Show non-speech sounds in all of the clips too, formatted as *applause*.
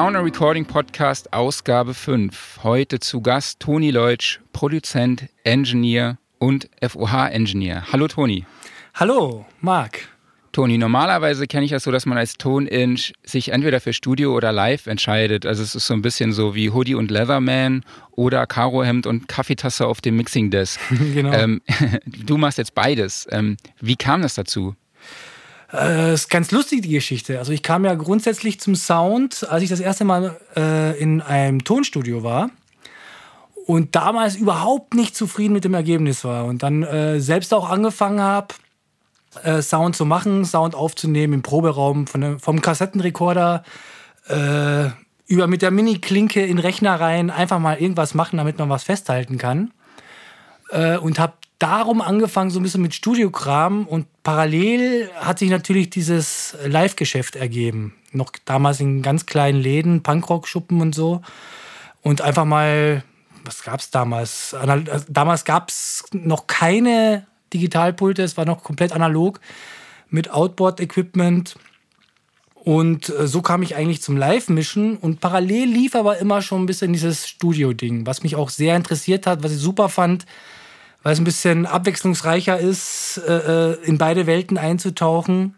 Sound and Recording Podcast Ausgabe 5. Heute zu Gast Toni Leutsch, Produzent, Engineer und FOH-Engineer. Hallo Toni. Hallo, Marc. Toni, normalerweise kenne ich das so, dass man als Toninch sich entweder für Studio oder Live entscheidet. Also es ist so ein bisschen so wie Hoodie und Leatherman oder Karohemd und Kaffeetasse auf dem Mixing Desk. *laughs* genau. Ähm, *laughs* du machst jetzt beides. Ähm, wie kam das dazu? Äh, ist ganz lustig, die Geschichte. Also ich kam ja grundsätzlich zum Sound, als ich das erste Mal äh, in einem Tonstudio war und damals überhaupt nicht zufrieden mit dem Ergebnis war und dann äh, selbst auch angefangen habe, äh, Sound zu machen, Sound aufzunehmen im Proberaum von, vom Kassettenrekorder äh, über mit der Mini-Klinke in Rechner rein, einfach mal irgendwas machen, damit man was festhalten kann. Äh, und habe darum angefangen, so ein bisschen mit Studiokram und parallel hat sich natürlich dieses Live-Geschäft ergeben. Noch damals in ganz kleinen Läden, Punkrock-Schuppen und so. Und einfach mal, was gab es damals? Damals gab es noch keine Digitalpulte, es war noch komplett analog mit Outboard-Equipment. Und äh, so kam ich eigentlich zum Live-Mischen und parallel lief aber immer schon ein bisschen dieses Studio-Ding, was mich auch sehr interessiert hat, was ich super fand weil es ein bisschen abwechslungsreicher ist, äh, äh, in beide Welten einzutauchen.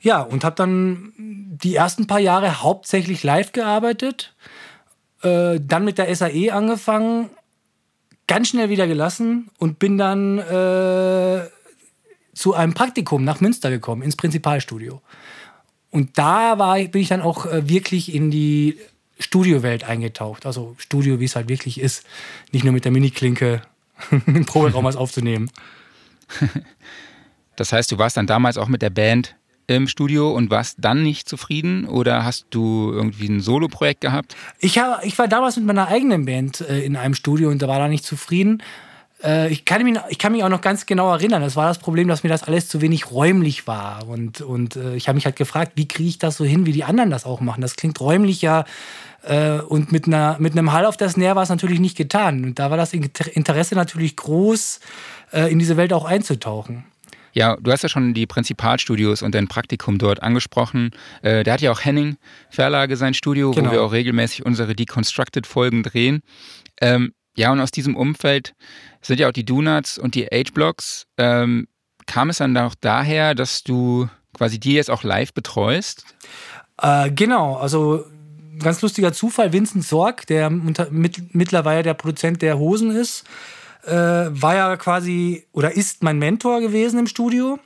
Ja, und habe dann die ersten paar Jahre hauptsächlich live gearbeitet, äh, dann mit der SAE angefangen, ganz schnell wieder gelassen und bin dann äh, zu einem Praktikum nach Münster gekommen, ins Prinzipalstudio. Und da war, bin ich dann auch äh, wirklich in die Studiowelt eingetaucht. Also Studio, wie es halt wirklich ist. Nicht nur mit der Mini-Klinke *laughs* im Proberaum was aufzunehmen. Das heißt, du warst dann damals auch mit der Band im Studio und warst dann nicht zufrieden oder hast du irgendwie ein Solo-Projekt gehabt? Ich, hab, ich war damals mit meiner eigenen Band äh, in einem Studio und da war da nicht zufrieden. Äh, ich, kann mich, ich kann mich auch noch ganz genau erinnern. Das war das Problem, dass mir das alles zu wenig räumlich war. Und, und äh, ich habe mich halt gefragt, wie kriege ich das so hin, wie die anderen das auch machen. Das klingt räumlich ja äh, und mit, einer, mit einem Hall auf das Snare war es natürlich nicht getan. Und da war das Interesse natürlich groß, äh, in diese Welt auch einzutauchen. Ja, du hast ja schon die Prinzipalstudios und dein Praktikum dort angesprochen. Äh, der hat ja auch Henning Verlage sein Studio, genau. wo wir auch regelmäßig unsere Deconstructed-Folgen drehen. Ähm, ja, und aus diesem Umfeld sind ja auch die Donuts und die H-Blocks. Ähm, kam es dann auch daher, dass du quasi die jetzt auch live betreust? Äh, genau, also ganz lustiger Zufall, Vincent Sorg, der mit, mittlerweile der Produzent der Hosen ist, äh, war ja quasi oder ist mein Mentor gewesen im Studio.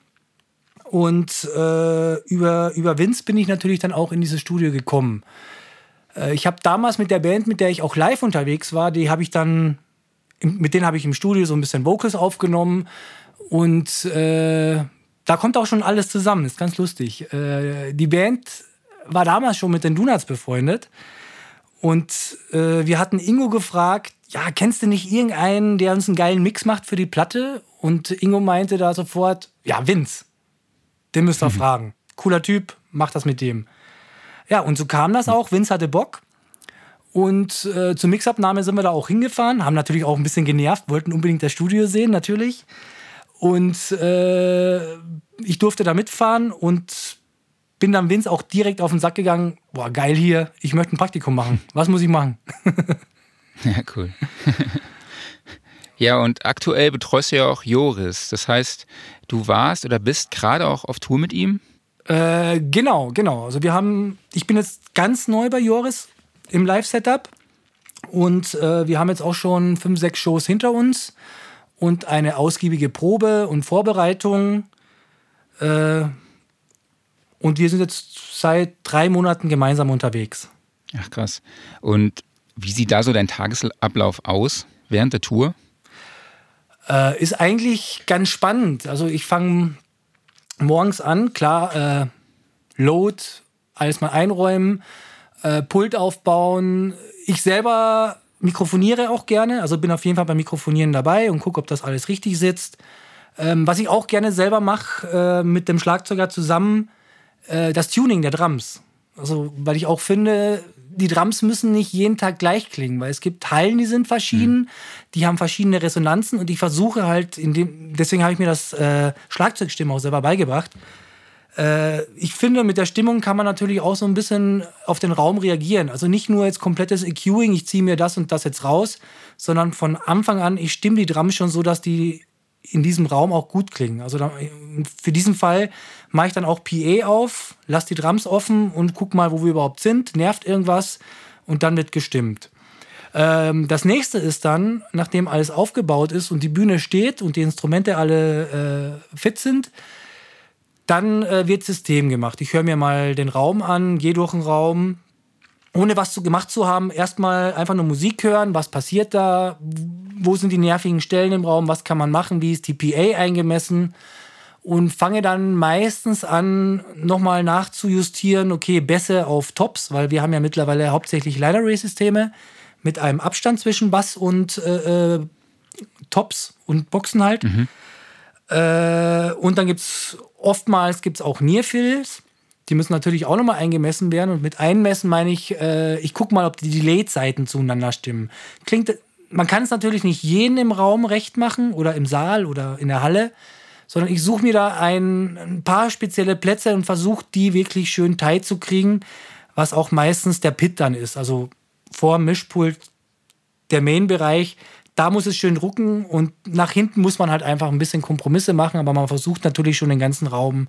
Und äh, über, über Vince bin ich natürlich dann auch in dieses Studio gekommen. Äh, ich habe damals mit der Band, mit der ich auch live unterwegs war, die habe ich dann, mit denen habe ich im Studio so ein bisschen Vocals aufgenommen. Und äh, da kommt auch schon alles zusammen, ist ganz lustig. Äh, die Band war damals schon mit den Donuts befreundet. Und äh, wir hatten Ingo gefragt, ja, kennst du nicht irgendeinen, der uns einen geilen Mix macht für die Platte? Und Ingo meinte da sofort, ja, Vince. Den müsst ihr mhm. fragen. Cooler Typ, mach das mit dem. Ja, und so kam das auch. Vince hatte Bock. Und äh, zur Mixabnahme sind wir da auch hingefahren, haben natürlich auch ein bisschen genervt, wollten unbedingt das Studio sehen, natürlich. Und äh, ich durfte da mitfahren und bin dann Vince auch direkt auf den Sack gegangen. Boah, geil hier, ich möchte ein Praktikum machen. *laughs* Was muss ich machen? ja, cool. *laughs* ja, und aktuell betreust du ja auch Joris. Das heißt, du warst oder bist gerade auch auf Tour mit ihm? Äh, genau, genau. Also wir haben, ich bin jetzt ganz neu bei Joris im Live-Setup und äh, wir haben jetzt auch schon fünf, sechs Shows hinter uns und eine ausgiebige Probe und Vorbereitung. Äh, und wir sind jetzt seit drei Monaten gemeinsam unterwegs. Ach krass. Und wie sieht da so dein Tagesablauf aus während der Tour? Äh, ist eigentlich ganz spannend. Also ich fange morgens an, klar, äh, Load, alles mal einräumen, äh, Pult aufbauen. Ich selber mikrofoniere auch gerne, also bin auf jeden Fall beim Mikrofonieren dabei und gucke, ob das alles richtig sitzt. Ähm, was ich auch gerne selber mache, äh, mit dem Schlagzeuger zusammen, äh, das Tuning der Drums. Also, weil ich auch finde, die Drums müssen nicht jeden Tag gleich klingen, weil es gibt Hallen, die sind verschieden, mhm. die haben verschiedene Resonanzen und ich versuche halt, in dem, deswegen habe ich mir das äh, Schlagzeugstimme auch selber beigebracht, ich finde, mit der Stimmung kann man natürlich auch so ein bisschen auf den Raum reagieren. Also nicht nur jetzt komplettes EQing, ich ziehe mir das und das jetzt raus, sondern von Anfang an, ich stimme die Drums schon so, dass die in diesem Raum auch gut klingen. Also für diesen Fall mache ich dann auch PA auf, lasse die Drums offen und guck mal, wo wir überhaupt sind, nervt irgendwas und dann wird gestimmt. Ähm, das nächste ist dann, nachdem alles aufgebaut ist und die Bühne steht und die Instrumente alle äh, fit sind, dann äh, wird System gemacht. Ich höre mir mal den Raum an, gehe durch den Raum, ohne was zu, gemacht zu haben, erstmal einfach nur Musik hören, was passiert da, wo sind die nervigen Stellen im Raum, was kann man machen, wie ist die PA eingemessen und fange dann meistens an, nochmal nachzujustieren, okay, besser auf Tops, weil wir haben ja mittlerweile hauptsächlich Line-Array-Systeme mit einem Abstand zwischen Bass und äh, äh Tops und Boxen halt. Mhm. Äh, und dann gibt es oftmals gibt's auch Nearfills. Die müssen natürlich auch nochmal eingemessen werden. Und mit einmessen meine ich, äh, ich gucke mal, ob die Delay-Zeiten zueinander stimmen. Klingt, man kann es natürlich nicht jeden im Raum recht machen oder im Saal oder in der Halle, sondern ich suche mir da ein, ein paar spezielle Plätze und versuche die wirklich schön tight zu kriegen, was auch meistens der Pit dann ist. Also vor Mischpult der Main-Bereich, da muss es schön drucken und nach hinten muss man halt einfach ein bisschen Kompromisse machen, aber man versucht natürlich schon den ganzen Raum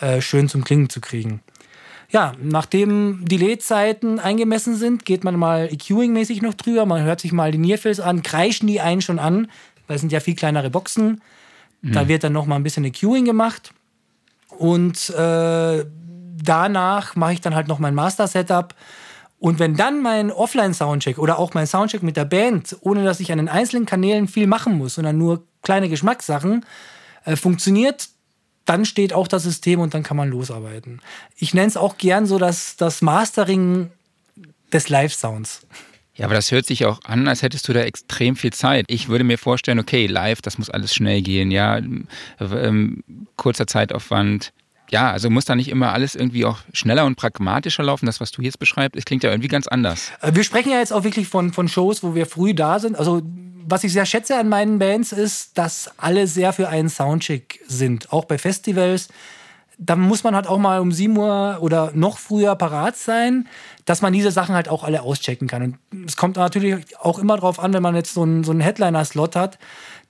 äh, schön zum Klingen zu kriegen. Ja, nachdem die LED-Zeiten eingemessen sind, geht man mal EQing-mäßig noch drüber, man hört sich mal die Nearfills an, kreischen die einen schon an, weil es sind ja viel kleinere Boxen. Mhm. Da wird dann noch mal ein bisschen EQing gemacht und äh, danach mache ich dann halt noch mein Master-Setup und wenn dann mein Offline-Soundcheck oder auch mein Soundcheck mit der Band, ohne dass ich an den einzelnen Kanälen viel machen muss, sondern nur kleine Geschmackssachen, äh, funktioniert, dann steht auch das System und dann kann man losarbeiten. Ich nenne es auch gern so das, das Mastering des Live-Sounds. Ja, aber das hört sich auch an, als hättest du da extrem viel Zeit. Ich würde mir vorstellen, okay, live, das muss alles schnell gehen, ja, ähm, kurzer Zeitaufwand, ja, also muss da nicht immer alles irgendwie auch schneller und pragmatischer laufen. Das, was du jetzt beschreibst, das klingt ja irgendwie ganz anders. Äh, wir sprechen ja jetzt auch wirklich von, von Shows, wo wir früh da sind. Also, was ich sehr schätze an meinen Bands ist, dass alle sehr für einen Soundcheck sind. Auch bei Festivals. Da muss man halt auch mal um 7 Uhr oder noch früher parat sein, dass man diese Sachen halt auch alle auschecken kann. Und es kommt natürlich auch immer darauf an, wenn man jetzt so einen, so einen Headliner-Slot hat,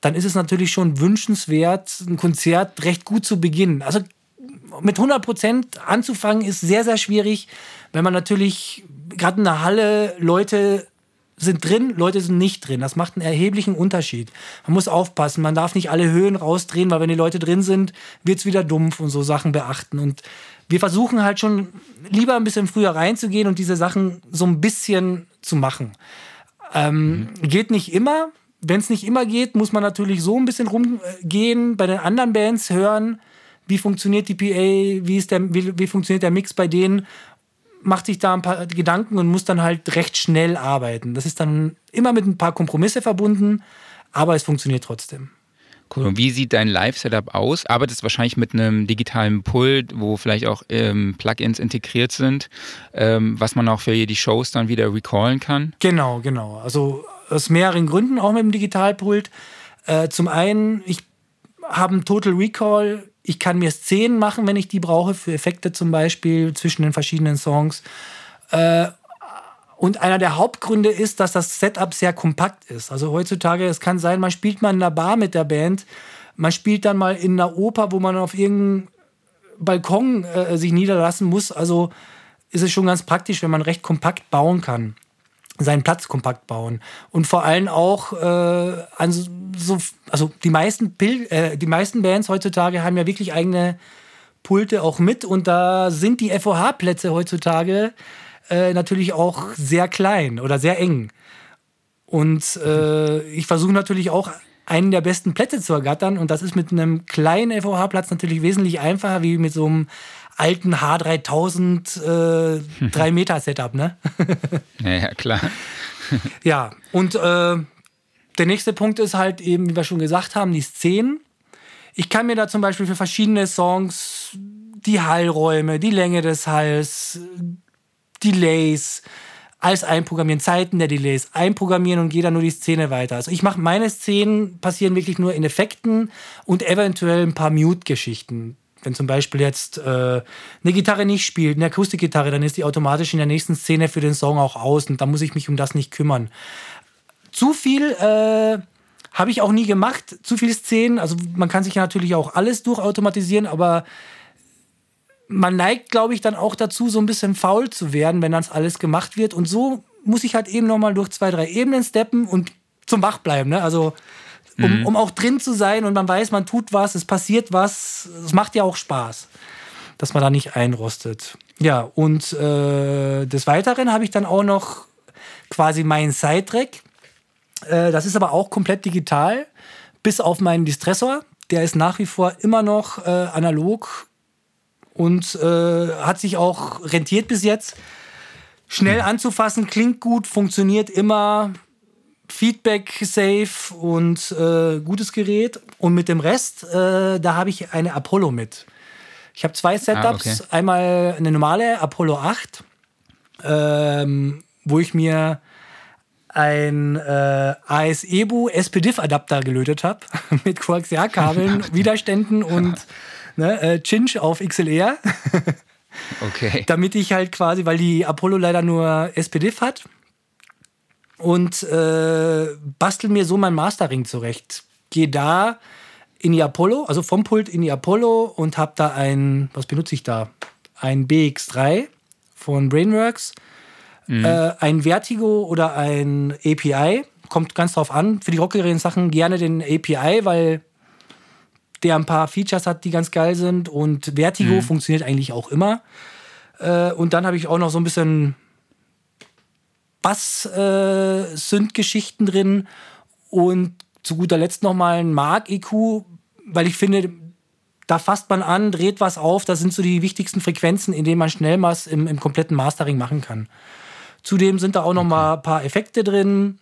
dann ist es natürlich schon wünschenswert, ein Konzert recht gut zu beginnen. Also mit 100 Prozent anzufangen ist sehr, sehr schwierig, wenn man natürlich gerade in der Halle Leute sind drin, Leute sind nicht drin. Das macht einen erheblichen Unterschied. Man muss aufpassen, man darf nicht alle Höhen rausdrehen, weil wenn die Leute drin sind, wird es wieder dumpf und so Sachen beachten. Und wir versuchen halt schon lieber ein bisschen früher reinzugehen und diese Sachen so ein bisschen zu machen. Ähm, mhm. Geht nicht immer. Wenn es nicht immer geht, muss man natürlich so ein bisschen rumgehen, bei den anderen Bands hören, wie funktioniert die PA, wie, ist der, wie, wie funktioniert der Mix bei denen, macht sich da ein paar Gedanken und muss dann halt recht schnell arbeiten. Das ist dann immer mit ein paar Kompromisse verbunden, aber es funktioniert trotzdem. Cool. Und wie sieht dein Live-Setup aus? Arbeitest wahrscheinlich mit einem digitalen Pult, wo vielleicht auch ähm, Plugins integriert sind, ähm, was man auch für die Shows dann wieder recallen kann? Genau, genau. Also aus mehreren Gründen auch mit dem Digitalpult. Äh, zum einen, ich habe einen Total Recall ich kann mir Szenen machen, wenn ich die brauche, für Effekte zum Beispiel zwischen den verschiedenen Songs. Äh, und einer der Hauptgründe ist, dass das Setup sehr kompakt ist. Also heutzutage, es kann sein, man spielt mal in einer Bar mit der Band, man spielt dann mal in einer Oper, wo man auf irgendeinem Balkon äh, sich niederlassen muss. Also ist es schon ganz praktisch, wenn man recht kompakt bauen kann seinen Platz kompakt bauen. Und vor allem auch äh, an so, also die meisten Pil äh, die meisten Bands heutzutage haben ja wirklich eigene Pulte auch mit. Und da sind die FOH-Plätze heutzutage äh, natürlich auch sehr klein oder sehr eng. Und äh, ich versuche natürlich auch einen der besten Plätze zu ergattern. Und das ist mit einem kleinen FOH-Platz natürlich wesentlich einfacher wie mit so einem alten H3000 äh, *laughs* 3 Meter Setup, ne? ja, ja, klar. *laughs* ja, und äh, der nächste Punkt ist halt eben, wie wir schon gesagt haben, die Szenen. Ich kann mir da zum Beispiel für verschiedene Songs die Hallräume, die Länge des Halls, Delays, alles einprogrammieren, Zeiten der Delays einprogrammieren und gehe dann nur die Szene weiter. Also ich mache meine Szenen passieren wirklich nur in Effekten und eventuell ein paar Mute-Geschichten Wenn zum Beispiel jetzt äh, eine Gitarre nicht spielt, eine Akustikgitarre, dann ist die automatisch in der nächsten Szene für den Song auch aus und dann muss ich mich um das nicht kümmern. Zu viel äh, habe ich auch nie gemacht, zu viele Szenen. Also man kann sich ja natürlich auch alles durchautomatisieren, aber man neigt, glaube ich, dann auch dazu, so ein bisschen faul zu werden, wenn dann alles gemacht wird. Und so muss ich halt eben nochmal durch zwei, drei Ebenen steppen und zum Wach bleiben. Ne? Also um, mhm. um auch drin zu sein und man weiß, man tut was, es passiert was. Es macht ja auch Spaß, dass man da nicht einrostet. Ja, und äh, des Weiteren habe ich dann auch noch quasi meinen Sidetrack. Äh, das ist aber auch komplett digital, bis auf meinen Distressor. Der ist nach wie vor immer noch äh, analog und äh, hat sich auch rentiert bis jetzt. Schnell anzufassen, klingt gut, funktioniert immer, Feedback safe und äh, gutes Gerät. Und mit dem Rest, äh, da habe ich eine Apollo mit. Ich habe zwei Setups. Ah, okay. Einmal eine normale Apollo 8, ähm, wo ich mir ein äh, AS-EBU SPDIF-Adapter gelötet habe *laughs* mit Coaxial-Kabeln, *laughs* Widerständen und *laughs* ne, äh, Cinch auf XLR. okay. Damit ich halt quasi, weil die Apollo leider nur SPDIF hat, und äh, bastel mir so mein Mastering zurecht. Gehe da in die Apollo, also vom Pult in die Apollo und habe da ein, was benutze ich da? Ein BX3 von Brainworks, mhm. äh, ein Vertigo oder ein API. Kommt ganz drauf an. Für die rockigeren Sachen gerne den API, weil der ein paar Features hat, die ganz geil sind. Und Vertigo mhm. funktioniert eigentlich auch immer. Äh, und dann habe ich auch noch so ein bisschen Bass-Synth-Geschichten äh, drin und zu guter Letzt nochmal ein Mark-EQ, weil ich finde, da fasst man an, dreht was auf, das sind so die wichtigsten Frequenzen, in denen man schnell was im, im kompletten Mastering machen kann. Zudem sind da auch noch mal ein paar Effekte drin.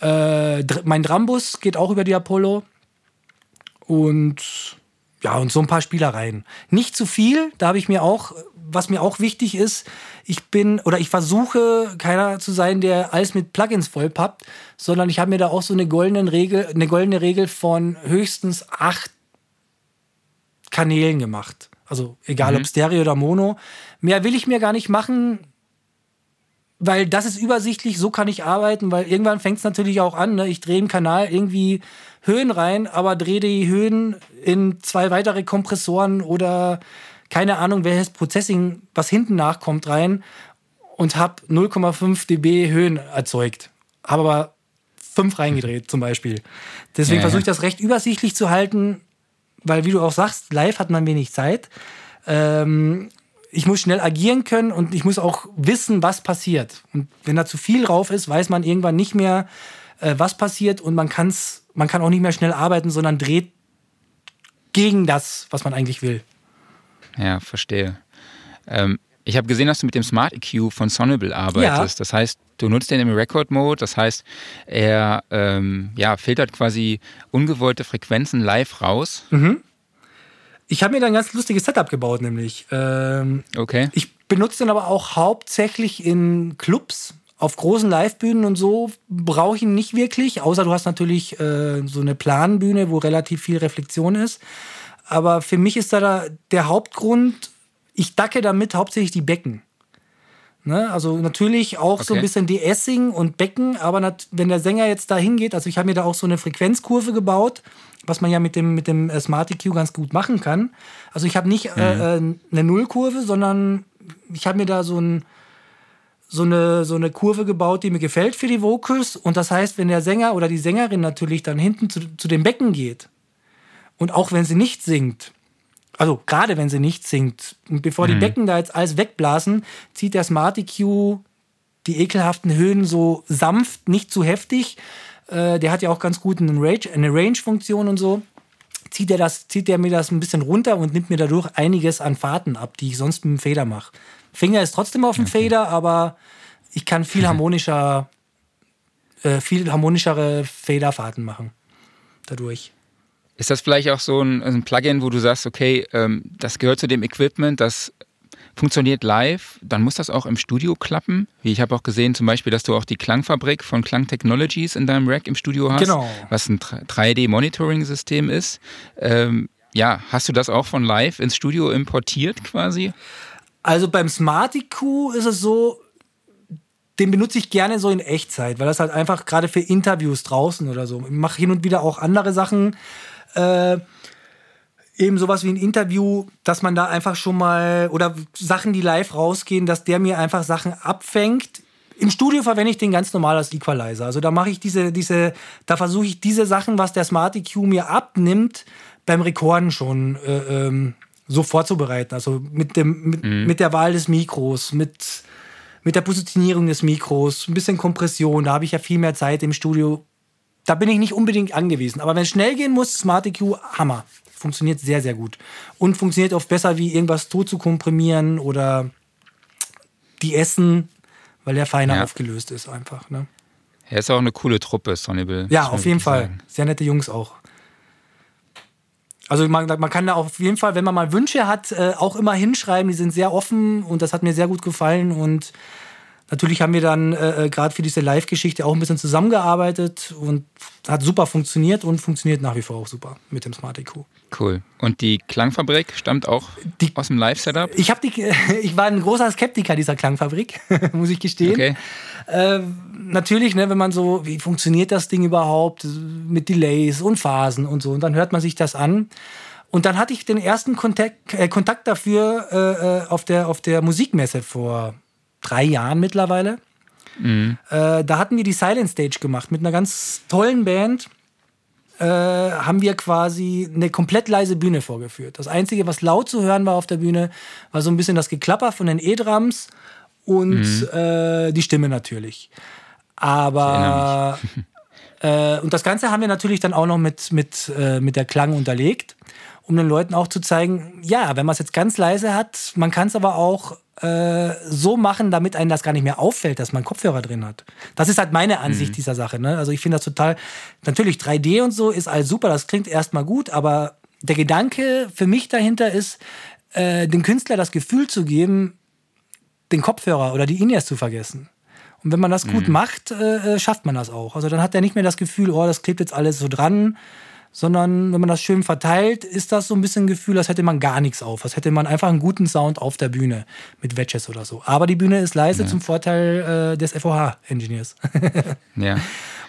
Äh, mein Drambus geht auch über die Apollo. Und ja, und so ein paar Spielereien. Nicht zu viel, da habe ich mir auch, was mir auch wichtig ist, ich bin oder ich versuche keiner zu sein, der alles mit Plugins vollpappt, sondern ich habe mir da auch so eine goldene Regel, eine goldene Regel von höchstens acht Kanälen gemacht. Also egal mhm. ob Stereo oder Mono. Mehr will ich mir gar nicht machen, weil das ist übersichtlich, so kann ich arbeiten, weil irgendwann fängt es natürlich auch an. Ne? Ich drehe im Kanal irgendwie Höhen rein, aber drehe die Höhen in zwei weitere Kompressoren oder keine Ahnung, welches Processing, was hinten nachkommt, rein und habe 0,5 dB Höhen erzeugt. Habe aber fünf reingedreht zum Beispiel. Deswegen ja, versuche ich das recht übersichtlich zu halten, weil wie du auch sagst, live hat man wenig Zeit. Ähm, ich muss schnell agieren können und ich muss auch wissen, was passiert. Und wenn da zu viel drauf ist, weiß man irgendwann nicht mehr, äh, was passiert und man, kann's, man kann auch nicht mehr schnell arbeiten, sondern dreht gegen das, was man eigentlich will. Ja, verstehe. Ähm, ich habe gesehen, dass du mit dem Smart EQ von Sonable arbeitest. Ja. Das heißt, du nutzt den im Record Mode. Das heißt, er ähm, ja, filtert quasi ungewollte Frequenzen live raus. Mhm. Ich habe mir da ein ganz lustiges Setup gebaut, nämlich. Ähm, okay. Ich benutze den aber auch hauptsächlich in Clubs. Auf großen Livebühnen und so brauche ich ihn nicht wirklich, außer du hast natürlich äh, so eine Planbühne, wo relativ viel Reflexion ist. Aber für mich ist da der Hauptgrund, ich dacke damit hauptsächlich die Becken. Ne? Also natürlich auch okay. so ein bisschen De-Essing und Becken, aber wenn der Sänger jetzt da hingeht, also ich habe mir da auch so eine Frequenzkurve gebaut, was man ja mit dem, mit dem äh, Smart EQ ganz gut machen kann. Also ich habe nicht äh, mhm. äh, eine Nullkurve, sondern ich habe mir da so, ein, so, eine, so eine Kurve gebaut, die mir gefällt für die Vocals. Und das heißt, wenn der Sänger oder die Sängerin natürlich dann hinten zu, zu dem Becken geht, und auch wenn sie nicht singt, also gerade wenn sie nicht singt, und bevor mhm. die Becken da jetzt alles wegblasen, zieht der Smart EQ die ekelhaften Höhen so sanft, nicht zu heftig. Äh, der hat ja auch ganz gut eine Range-Funktion und so. Zieht er, das, zieht er mir das ein bisschen runter und nimmt mir dadurch einiges an Fahrten ab, die ich sonst mit dem Fader mache. Finger ist trotzdem auf dem okay. Fader, aber ich kann viel *laughs* harmonischer, äh, viel harmonischere Faderfahrten machen. Dadurch. Ist das vielleicht auch so ein, ein Plugin, wo du sagst, okay, ähm, das gehört zu dem Equipment, das funktioniert live, dann muss das auch im Studio klappen. Wie ich habe auch gesehen, zum Beispiel, dass du auch die Klangfabrik von Klang Technologies in deinem Rack im Studio hast, genau. was ein 3D-Monitoring-System ist. Ähm, ja, hast du das auch von live ins Studio importiert quasi? Also beim Smart IQ ist es so, den benutze ich gerne so in Echtzeit, weil das halt einfach gerade für Interviews draußen oder so. Ich mache hin und wieder auch andere Sachen. Äh, eben sowas wie ein Interview, dass man da einfach schon mal oder Sachen, die live rausgehen, dass der mir einfach Sachen abfängt. Im Studio verwende ich den ganz normal als Equalizer. Also da mache ich diese, diese, da versuche ich diese Sachen, was der Smart EQ mir abnimmt, beim Rekorden schon äh, ähm, so vorzubereiten. Also mit, dem, mit, mhm. mit der Wahl des Mikros, mit, mit der Positionierung des Mikros, ein bisschen Kompression, da habe ich ja viel mehr Zeit im Studio. Da bin ich nicht unbedingt angewiesen. Aber wenn es schnell gehen muss, Smart EQ, Hammer. Funktioniert sehr, sehr gut. Und funktioniert oft besser, wie irgendwas tot zu komprimieren oder die Essen, weil der feiner ja. aufgelöst ist einfach. Ne? Er ist auch eine coole Truppe, Sonnable. Ja, auf jeden Fall. Sagen. Sehr nette Jungs auch. Also man, man kann da auf jeden Fall, wenn man mal Wünsche hat, äh, auch immer hinschreiben. Die sind sehr offen und das hat mir sehr gut gefallen. Und natürlich haben wir dann äh, äh gerade für diese Live-Geschichte auch ein bisschen zusammengearbeitet und hat super funktioniert und funktioniert nach wie vor auch super mit dem Smart EQ. Cool. Und die Klangfabrik stammt auch die, aus dem Live-Setup? Ich, *laughs* ich war ein großer Skeptiker dieser Klangfabrik, *laughs* muss ich gestehen. Okay. Äh, natürlich, ne, wenn man so, wie funktioniert das Ding überhaupt mit Delays und Phasen und so, und dann hört man sich das an. Und dann hatte ich den ersten Kontakt, äh, Kontakt dafür äh, äh, auf, der, auf der Musikmesse vor drei Jahren mittlerweile. Mhm. Äh, da hatten wir die Silent Stage gemacht mit einer ganz tollen Band. Äh, haben wir quasi eine komplett leise Bühne vorgeführt. Das Einzige, was laut zu hören war auf der Bühne, war so ein bisschen das Geklapper von den E-Drums und mhm. äh, die Stimme natürlich. Aber *laughs* *laughs* äh, und das Ganze haben wir natürlich dann auch noch mit, mit, äh, mit der Klang unterlegt, um den Leuten auch zu zeigen, ja, wenn man es jetzt ganz leise hat, man kann es aber auch äh, so machen, damit einem das gar nicht mehr auffällt, dass man Kopfhörer drin hat. Das ist halt meine Ansicht mhm. dieser Sache. Ne? Also ich finde das total, natürlich 3D und so ist alles super, das klingt erstmal gut, aber der Gedanke für mich dahinter ist, äh, dem Künstler das Gefühl zu geben, den Kopfhörer oder die In-Ears zu vergessen. Und wenn man das gut mhm. macht, äh, äh, schafft man das auch. Also dann hat er nicht mehr das Gefühl, oh, das klebt jetzt alles so dran, sondern wenn man das schön verteilt, ist das so ein bisschen ein Gefühl, als hätte man gar nichts auf, als hätte man einfach einen guten Sound auf der Bühne mit Wedges oder so. Aber die Bühne ist leise ja. zum Vorteil äh, des FOH-Engineers. *laughs* ja.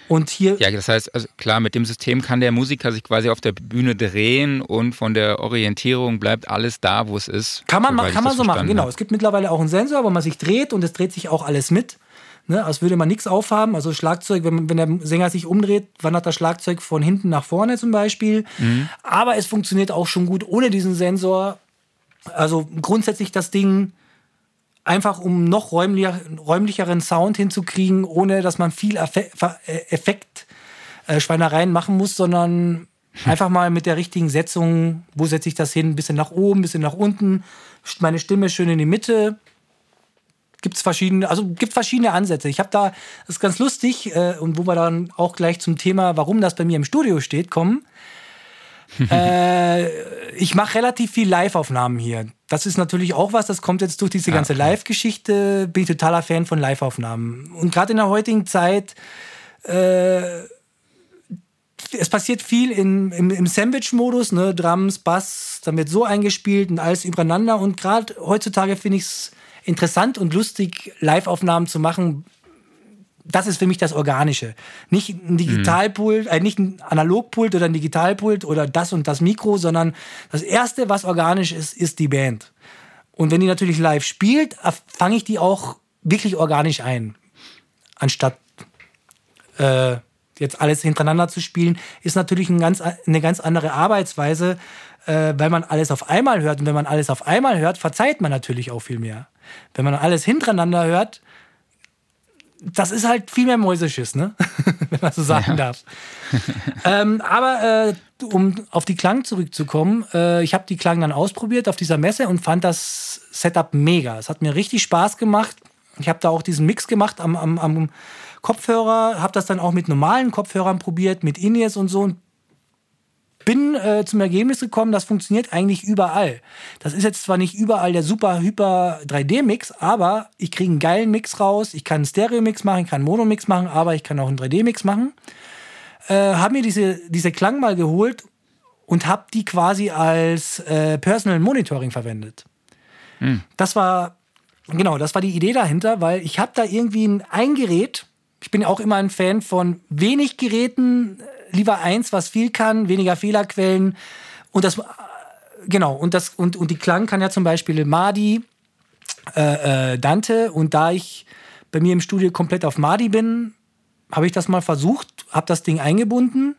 Und hier. Ja, das heißt, also klar, mit dem System kann der Musiker sich quasi auf der Bühne drehen und von der Orientierung bleibt alles da, wo es ist. Kann man, kann man so machen, genau. Es gibt mittlerweile auch einen Sensor, wo man sich dreht und es dreht sich auch alles mit. Ne, als würde man nichts aufhaben. Also Schlagzeug, wenn, wenn, der Sänger sich umdreht, wandert das Schlagzeug von hinten nach vorne zum Beispiel. Mhm. Aber es funktioniert auch schon gut ohne diesen Sensor. Also grundsätzlich das Ding einfach um noch räumlicher, räumlicheren Sound hinzukriegen, ohne dass man viel Effekt, äh, Schweinereien machen muss, sondern einfach mal mit der richtigen Setzung, wo setze ich das hin, ein bisschen nach oben, ein bisschen nach unten, meine Stimme schön in die Mitte gibt es verschiedene, also gibt verschiedene Ansätze. Ich habe da, das ist ganz lustig, äh, und wo wir dann auch gleich zum Thema, warum das bei mir im Studio steht, kommen. *laughs* äh, ich mache relativ viel Live-Aufnahmen hier. Das ist natürlich auch was, das kommt jetzt durch diese ganze ja, Live-Geschichte, bin ich totaler Fan von Live-Aufnahmen. Und gerade in der heutigen Zeit, äh, es passiert viel in, im, im Sandwich-Modus, ne? Drums, Bass, dann wird so eingespielt und alles übereinander. Und gerade heutzutage finde ich es interessant und lustig, Live-Aufnahmen zu machen, das ist für mich das Organische. Nicht ein Digitalpult, äh, nicht ein Analogpult oder ein Digitalpult oder das und das Mikro, sondern das Erste, was organisch ist, ist die Band. Und wenn die natürlich live spielt, fange ich die auch wirklich organisch ein. Anstatt äh, jetzt alles hintereinander zu spielen, ist natürlich ein ganz, eine ganz andere Arbeitsweise, äh, weil man alles auf einmal hört. Und wenn man alles auf einmal hört, verzeiht man natürlich auch viel mehr. Wenn man alles hintereinander hört, das ist halt viel mehr Mäuseschiss, ne? *laughs* wenn man so sagen ja. darf. ähm, aber äh, um auf die Klang zurückzukommen, äh, ich habe die Klang dann ausprobiert auf dieser Messe und fand das Setup mega. Es hat mir richtig Spaß gemacht. Ich habe da auch diesen Mix gemacht am, am, am Kopfhörer, habe das dann auch mit normalen Kopfhörern probiert, mit In-Ears und so und bin äh, zum Ergebnis gekommen, das funktioniert eigentlich überall. Das ist jetzt zwar nicht überall der super hyper 3D-Mix, aber ich kriege einen geilen Mix raus. Ich kann einen Stereo-Mix machen, ich kann einen Mono-Mix machen, aber ich kann auch einen 3D-Mix machen. Äh, habe mir diese, diese Klang mal geholt und habe die quasi als äh, Personal Monitoring verwendet. Mhm. Das war, genau, das war die Idee dahinter, weil ich habe da irgendwie ein, ein Gerät, ich bin auch immer ein Fan von wenig Geräten, lieber eins, was viel kann, weniger Fehlerquellen. Und das, genau, und das, und, und die Klang kann ja zum Beispiel Madi, äh, äh, Dante. Und da ich bei mir im Studio komplett auf Madi bin, habe ich das mal versucht, habe das Ding eingebunden.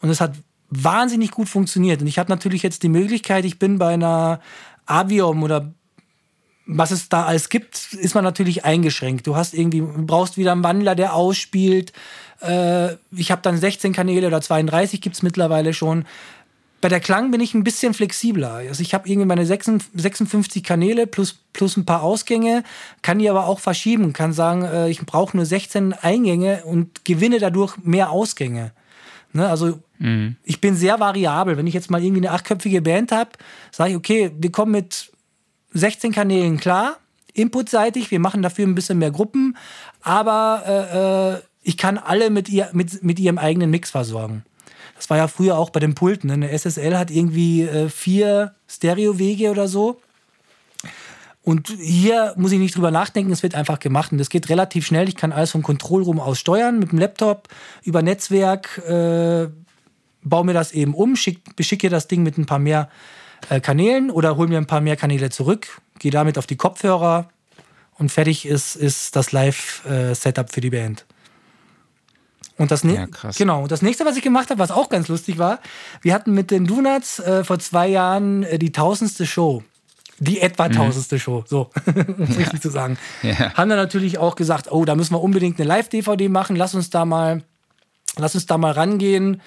Und es hat wahnsinnig gut funktioniert. Und ich habe natürlich jetzt die Möglichkeit, ich bin bei einer Aviom oder was es da alles gibt, ist man natürlich eingeschränkt. Du hast irgendwie, brauchst wieder einen Wandler, der ausspielt. Äh, ich habe dann 16 Kanäle oder 32 gibt es mittlerweile schon. Bei der Klang bin ich ein bisschen flexibler. Also ich habe irgendwie meine 56 Kanäle plus, plus ein paar Ausgänge, kann die aber auch verschieben, kann sagen, äh, ich brauche nur 16 Eingänge und gewinne dadurch mehr Ausgänge. Ne? Also mhm. ich bin sehr variabel. Wenn ich jetzt mal irgendwie eine achtköpfige Band habe, sage ich, okay, wir kommen mit 16 Kanälen klar, inputseitig, wir machen dafür ein bisschen mehr Gruppen, aber äh, äh ich kann alle mit, ihr, mit, mit ihrem eigenen Mix versorgen. Das war ja früher auch bei den Pulten. Ne? Eine SSL hat irgendwie äh, vier Stereowege oder so. Und hier muss ich nicht drüber nachdenken, es wird einfach gemacht. Und das geht relativ schnell. Ich kann alles vom Control Room aus steuern mit dem Laptop über Netzwerk. Äh, baue mir das eben um, schick, beschicke das Ding mit ein paar mehr Kanälen oder hole mir ein paar mehr Kanäle zurück, gehe damit auf die Kopfhörer und fertig ist, ist das Live-Setup äh, für die Band. Und das, ja, genau. Und das nächste, was ich gemacht habe, was auch ganz lustig war, wir hatten mit den Donuts äh, vor zwei Jahren äh, die tausendste Show. Die etwa mhm. tausendste mhm. Show, so, *laughs* um es ja. richtig zu sagen. Ja. Haben dann natürlich auch gesagt, oh, da müssen wir unbedingt eine Live-DVD machen, lass uns da mal, lass uns da mal rangehen.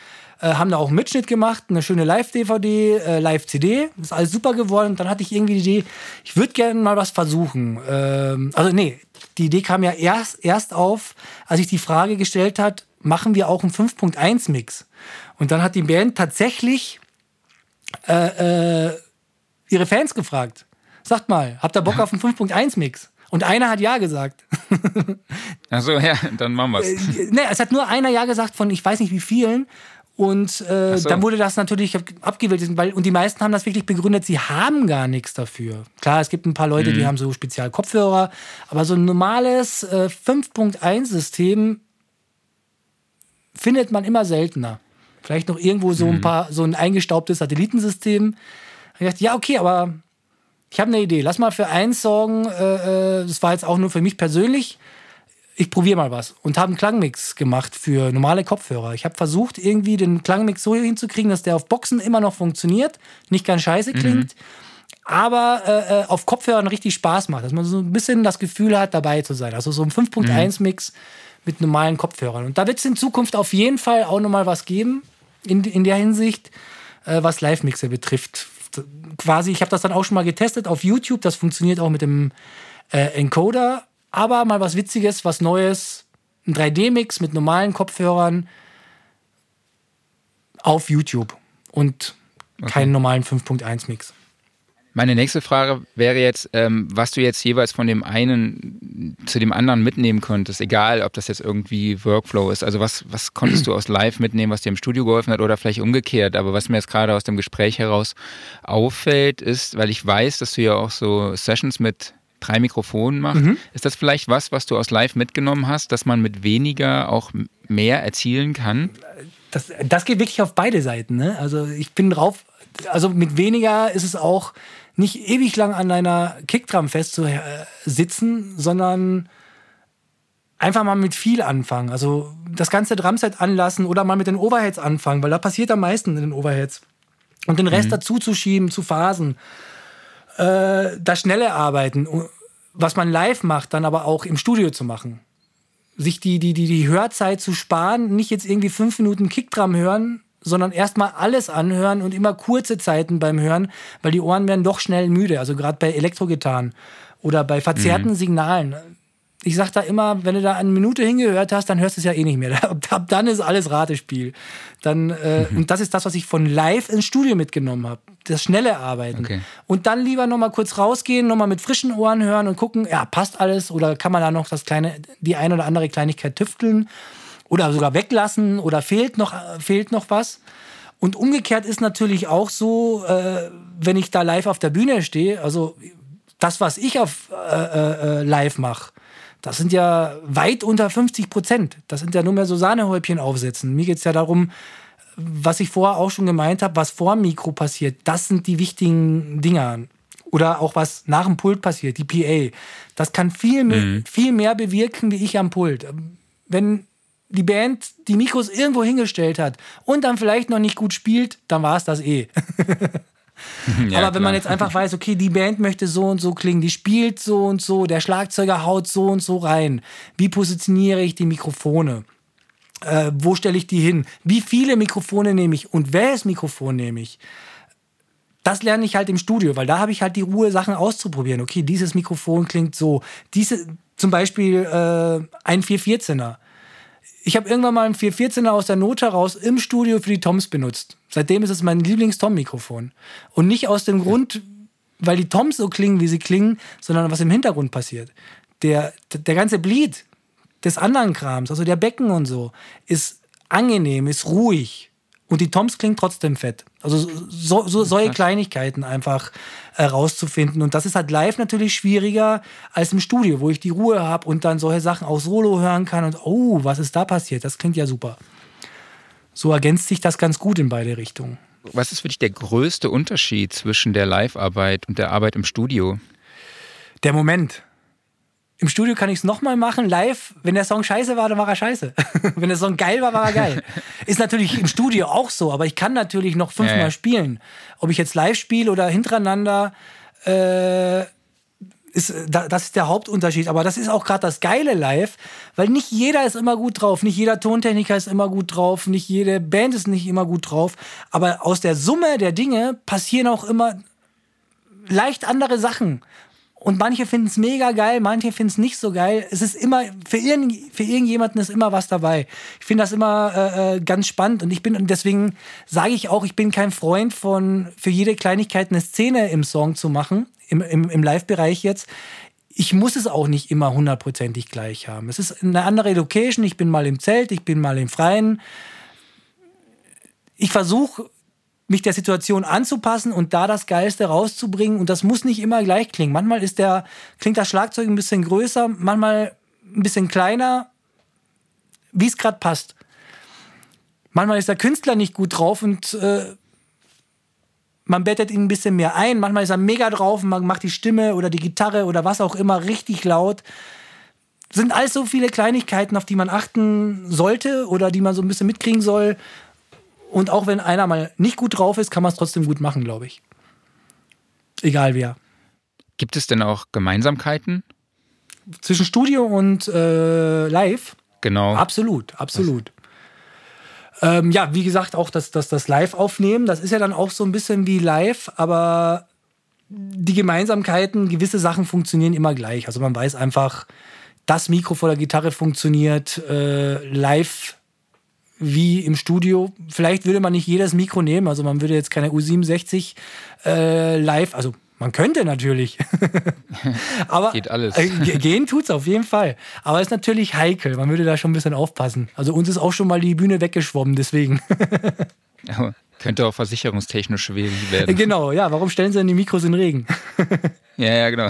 Äh, haben da auch einen Mitschnitt gemacht, eine schöne Live-DVD, äh, Live-CD. Ist alles super geworden. Und dann hatte ich irgendwie die Idee, ich würde gerne mal was versuchen. Ähm, also, nee, die Idee kam ja erst, erst auf, als ich die Frage gestellt hat, machen wir auch einen 5.1 Mix. Und dann hat die Band tatsächlich äh, äh, ihre Fans gefragt. Sagt mal, habt ihr Bock auf einen 5.1 Mix? Und einer hat Ja gesagt. Achso, ja, dann machen wir es. Äh, ne, es hat nur einer Ja gesagt von ich weiß nicht wie vielen. Und äh, so. dann wurde das natürlich abgewählt. Weil, und die meisten haben das wirklich begründet, sie haben gar nichts dafür. Klar, es gibt ein paar Leute, mhm. die haben so Spezialkopfhörer, aber so ein normales äh, 5.1-System findet man immer seltener. Vielleicht noch irgendwo so ein mhm. paar, so ein eingestaubtes Satellitensystem. Ich dachte, ja, okay, aber ich habe eine Idee. Lass mal für einen Song, äh, äh, das war jetzt auch nur für mich persönlich, ich probiere mal was und habe einen Klangmix gemacht für normale Kopfhörer. Ich habe versucht, irgendwie den Klangmix so hinzukriegen, dass der auf Boxen immer noch funktioniert, nicht ganz scheiße mhm. klingt, mhm. aber äh, äh, auf Kopfhörern richtig Spaß macht, dass man so ein bisschen das Gefühl hat, dabei zu sein. Also so ein 5.1-Mix. Mhm mit normalen Kopfhörern. Und da wird es in Zukunft auf jeden Fall auch nochmal was geben, in, in der Hinsicht, äh, was Live-Mixer betrifft. Quasi, ich habe das dann auch schon mal getestet auf YouTube, das funktioniert auch mit dem äh, Encoder. Aber mal was Witziges, was Neues, ein 3D-Mix mit normalen Kopfhörern auf YouTube und okay. keinen normalen 5.1-Mix. Meine nächste Frage wäre jetzt, ähm, was du jetzt jeweils von dem einen zu dem anderen mitnehmen konntest, egal ob das jetzt irgendwie Workflow ist. Also was, was konntest du aus Live mitnehmen, was dir im Studio geholfen hat oder vielleicht umgekehrt. Aber was mir jetzt gerade aus dem Gespräch heraus auffällt, ist, weil ich weiß, dass du ja auch so Sessions mit drei Mikrofonen machst, mhm. ist das vielleicht was, was du aus Live mitgenommen hast, dass man mit weniger auch mehr erzielen kann? Das, das geht wirklich auf beide Seiten. Ne? Also ich bin drauf, also mit weniger ist es auch nicht ewig lang an deiner Kickdrum festzusitzen, sondern einfach mal mit viel anfangen. Also das ganze Drumset anlassen oder mal mit den Overheads anfangen, weil da passiert am meisten in den Overheads. Und den Rest mhm. dazu zu schieben, zu phasen. Äh, das schnelle Arbeiten, was man live macht, dann aber auch im Studio zu machen. Sich die, die, die, die Hörzeit zu sparen, nicht jetzt irgendwie fünf Minuten Kickdrum hören, sondern erstmal alles anhören und immer kurze Zeiten beim Hören, weil die Ohren werden doch schnell müde. Also gerade bei Elektrogitarren oder bei verzerrten mhm. Signalen. Ich sag da immer, wenn du da eine Minute hingehört hast, dann hörst du es ja eh nicht mehr. *laughs* Ab, dann ist alles Ratespiel. Dann, äh, mhm. Und das ist das, was ich von live ins Studio mitgenommen habe. Das schnelle Arbeiten. Okay. Und dann lieber nochmal kurz rausgehen, nochmal mit frischen Ohren hören und gucken, ja, passt alles oder kann man da noch das kleine, die eine oder andere Kleinigkeit tüfteln oder sogar weglassen oder fehlt noch, fehlt noch was. Und umgekehrt ist natürlich auch so, äh, wenn ich da live auf der Bühne stehe, also das, was ich auf äh, äh, äh live mache, das sind ja weit unter 50 Prozent. Das sind ja nur mehr so Sahnehäubchen aufsetzen. Mir geht es ja darum, was ich vorher auch schon gemeint habe, was vor dem Mikro passiert. Das sind die wichtigen Dinger. Oder auch was nach dem Pult passiert, die PA. Das kann viel, mhm. viel mehr bewirken, wie ich am Pult. Wenn die Band die Mikros irgendwo hingestellt hat und dann vielleicht noch nicht gut spielt, dann war es das eh. *laughs* *laughs* ja, Aber wenn man jetzt einfach weiß, okay, die Band möchte so und so klingen, die spielt so und so, der Schlagzeuger haut so und so rein, wie positioniere ich die Mikrofone? Äh, wo stelle ich die hin? Wie viele Mikrofone nehme ich und welches Mikrofon nehme ich? Das lerne ich halt im Studio, weil da habe ich halt die Ruhe, Sachen auszuprobieren. Okay, dieses Mikrofon klingt so. Diese, zum Beispiel äh, ein 414er ich habe irgendwann mal ein 414er aus der Not heraus im Studio für die Toms benutzt. Seitdem ist es mein Lieblings-Tom-Mikrofon. Und nicht aus dem Grund, weil die Toms so klingen, wie sie klingen, sondern was im Hintergrund passiert. Der, der ganze Bleed des anderen Krams, also der Becken und so, ist angenehm, ist ruhig. Und die Toms klingen trotzdem fett. Also so, so, solche Kleinigkeiten einfach äh, rauszufinden. Und das ist halt live natürlich schwieriger als im Studio, wo ich die Ruhe habe und dann solche Sachen auch solo hören kann und oh, was ist da passiert? Das klingt ja super. So ergänzt sich das ganz gut in beide Richtungen. Was ist für dich der größte Unterschied zwischen der Live-Arbeit und der Arbeit im Studio? Der Moment. Im Studio kann ich es nochmal machen, live. Wenn der Song scheiße war, dann war er scheiße. *laughs* Wenn der Song geil war, war er geil. *laughs* Ist natürlich im Studio auch so, aber ich kann natürlich noch fünfmal ja, spielen. Ob ich jetzt live spiele oder hintereinander, äh, ist, das ist der Hauptunterschied. Aber das ist auch gerade das Geile live, weil nicht jeder ist immer gut drauf. Nicht jeder Tontechniker ist immer gut drauf. Nicht jede Band ist nicht immer gut drauf. Aber aus der Summe der Dinge passieren auch immer leicht andere Sachen. Und manche finden es mega geil, manche finden es nicht so geil. Es ist immer, für, irgend, für irgendjemanden ist immer was dabei. Ich finde das immer äh, äh, ganz spannend und ich bin, und deswegen sage ich auch, ich bin kein Freund von, für jede Kleinigkeit eine Szene im Song zu machen, im, im, im Live-Bereich jetzt. Ich muss es auch nicht immer hundertprozentig gleich haben. Es ist eine andere Location, ich bin mal im Zelt, ich bin mal im Freien. Ich versuche mich der Situation anzupassen und da das Geilste rauszubringen. Und das muss nicht immer gleich klingen. Manchmal ist der, klingt das Schlagzeug ein bisschen größer, manchmal ein bisschen kleiner, wie es gerade passt. Manchmal ist der Künstler nicht gut drauf und äh, man bettet ihn ein bisschen mehr ein. Manchmal ist er mega drauf und man macht die Stimme oder die Gitarre oder was auch immer richtig laut. Sind alles so viele Kleinigkeiten, auf die man achten sollte oder die man so ein bisschen mitkriegen soll. Und auch wenn einer mal nicht gut drauf ist, kann man es trotzdem gut machen, glaube ich. Egal wer. Gibt es denn auch Gemeinsamkeiten? Zwischen Studio und äh, Live? Genau. Absolut, absolut. Ähm, ja, wie gesagt, auch das, das, das Live-Aufnehmen, das ist ja dann auch so ein bisschen wie live, aber die Gemeinsamkeiten, gewisse Sachen funktionieren immer gleich. Also man weiß einfach, das Mikro vor der Gitarre funktioniert, äh, live wie im Studio. Vielleicht würde man nicht jedes Mikro nehmen, also man würde jetzt keine U67 äh, live, also man könnte natürlich. *laughs* Aber Geht alles. Äh, gehen tut's auf jeden Fall. Aber es ist natürlich heikel. Man würde da schon ein bisschen aufpassen. Also uns ist auch schon mal die Bühne weggeschwommen, deswegen. *laughs* ja, könnte auch versicherungstechnisch schwierig werden. Genau, ja. Warum stellen sie denn die Mikros in Regen? *laughs* ja, ja, genau.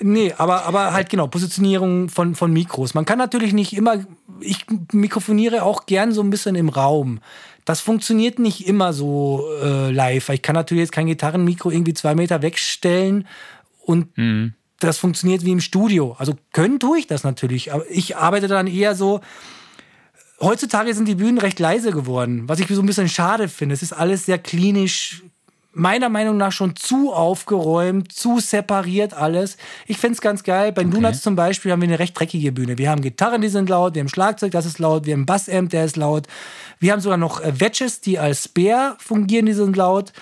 nee, aber, aber halt genau, Positionierung von, von Mikros. Man kann natürlich nicht immer ich mikrofoniere auch gern so ein bisschen im Raum. Das funktioniert nicht immer so äh, live. Ich kann natürlich jetzt kein Gitarrenmikro irgendwie zwei Meter wegstellen und mhm. das funktioniert wie im Studio. Also können tue ich das natürlich, aber ich arbeite dann eher so. Heutzutage sind die Bühnen recht leise geworden, was ich so ein bisschen schade finde. Es ist alles sehr klinisch meiner Meinung nach schon zu aufgeräumt, zu separiert alles. Ich finde es ganz geil. Bei okay. Donuts zum Beispiel haben wir eine recht dreckige Bühne. Wir haben Gitarren, die sind laut, wir haben Schlagzeug, das ist laut, wir haben Bassamp, der ist laut. Wir haben sogar noch äh, Wedges, die als Spear fungieren, die sind laut.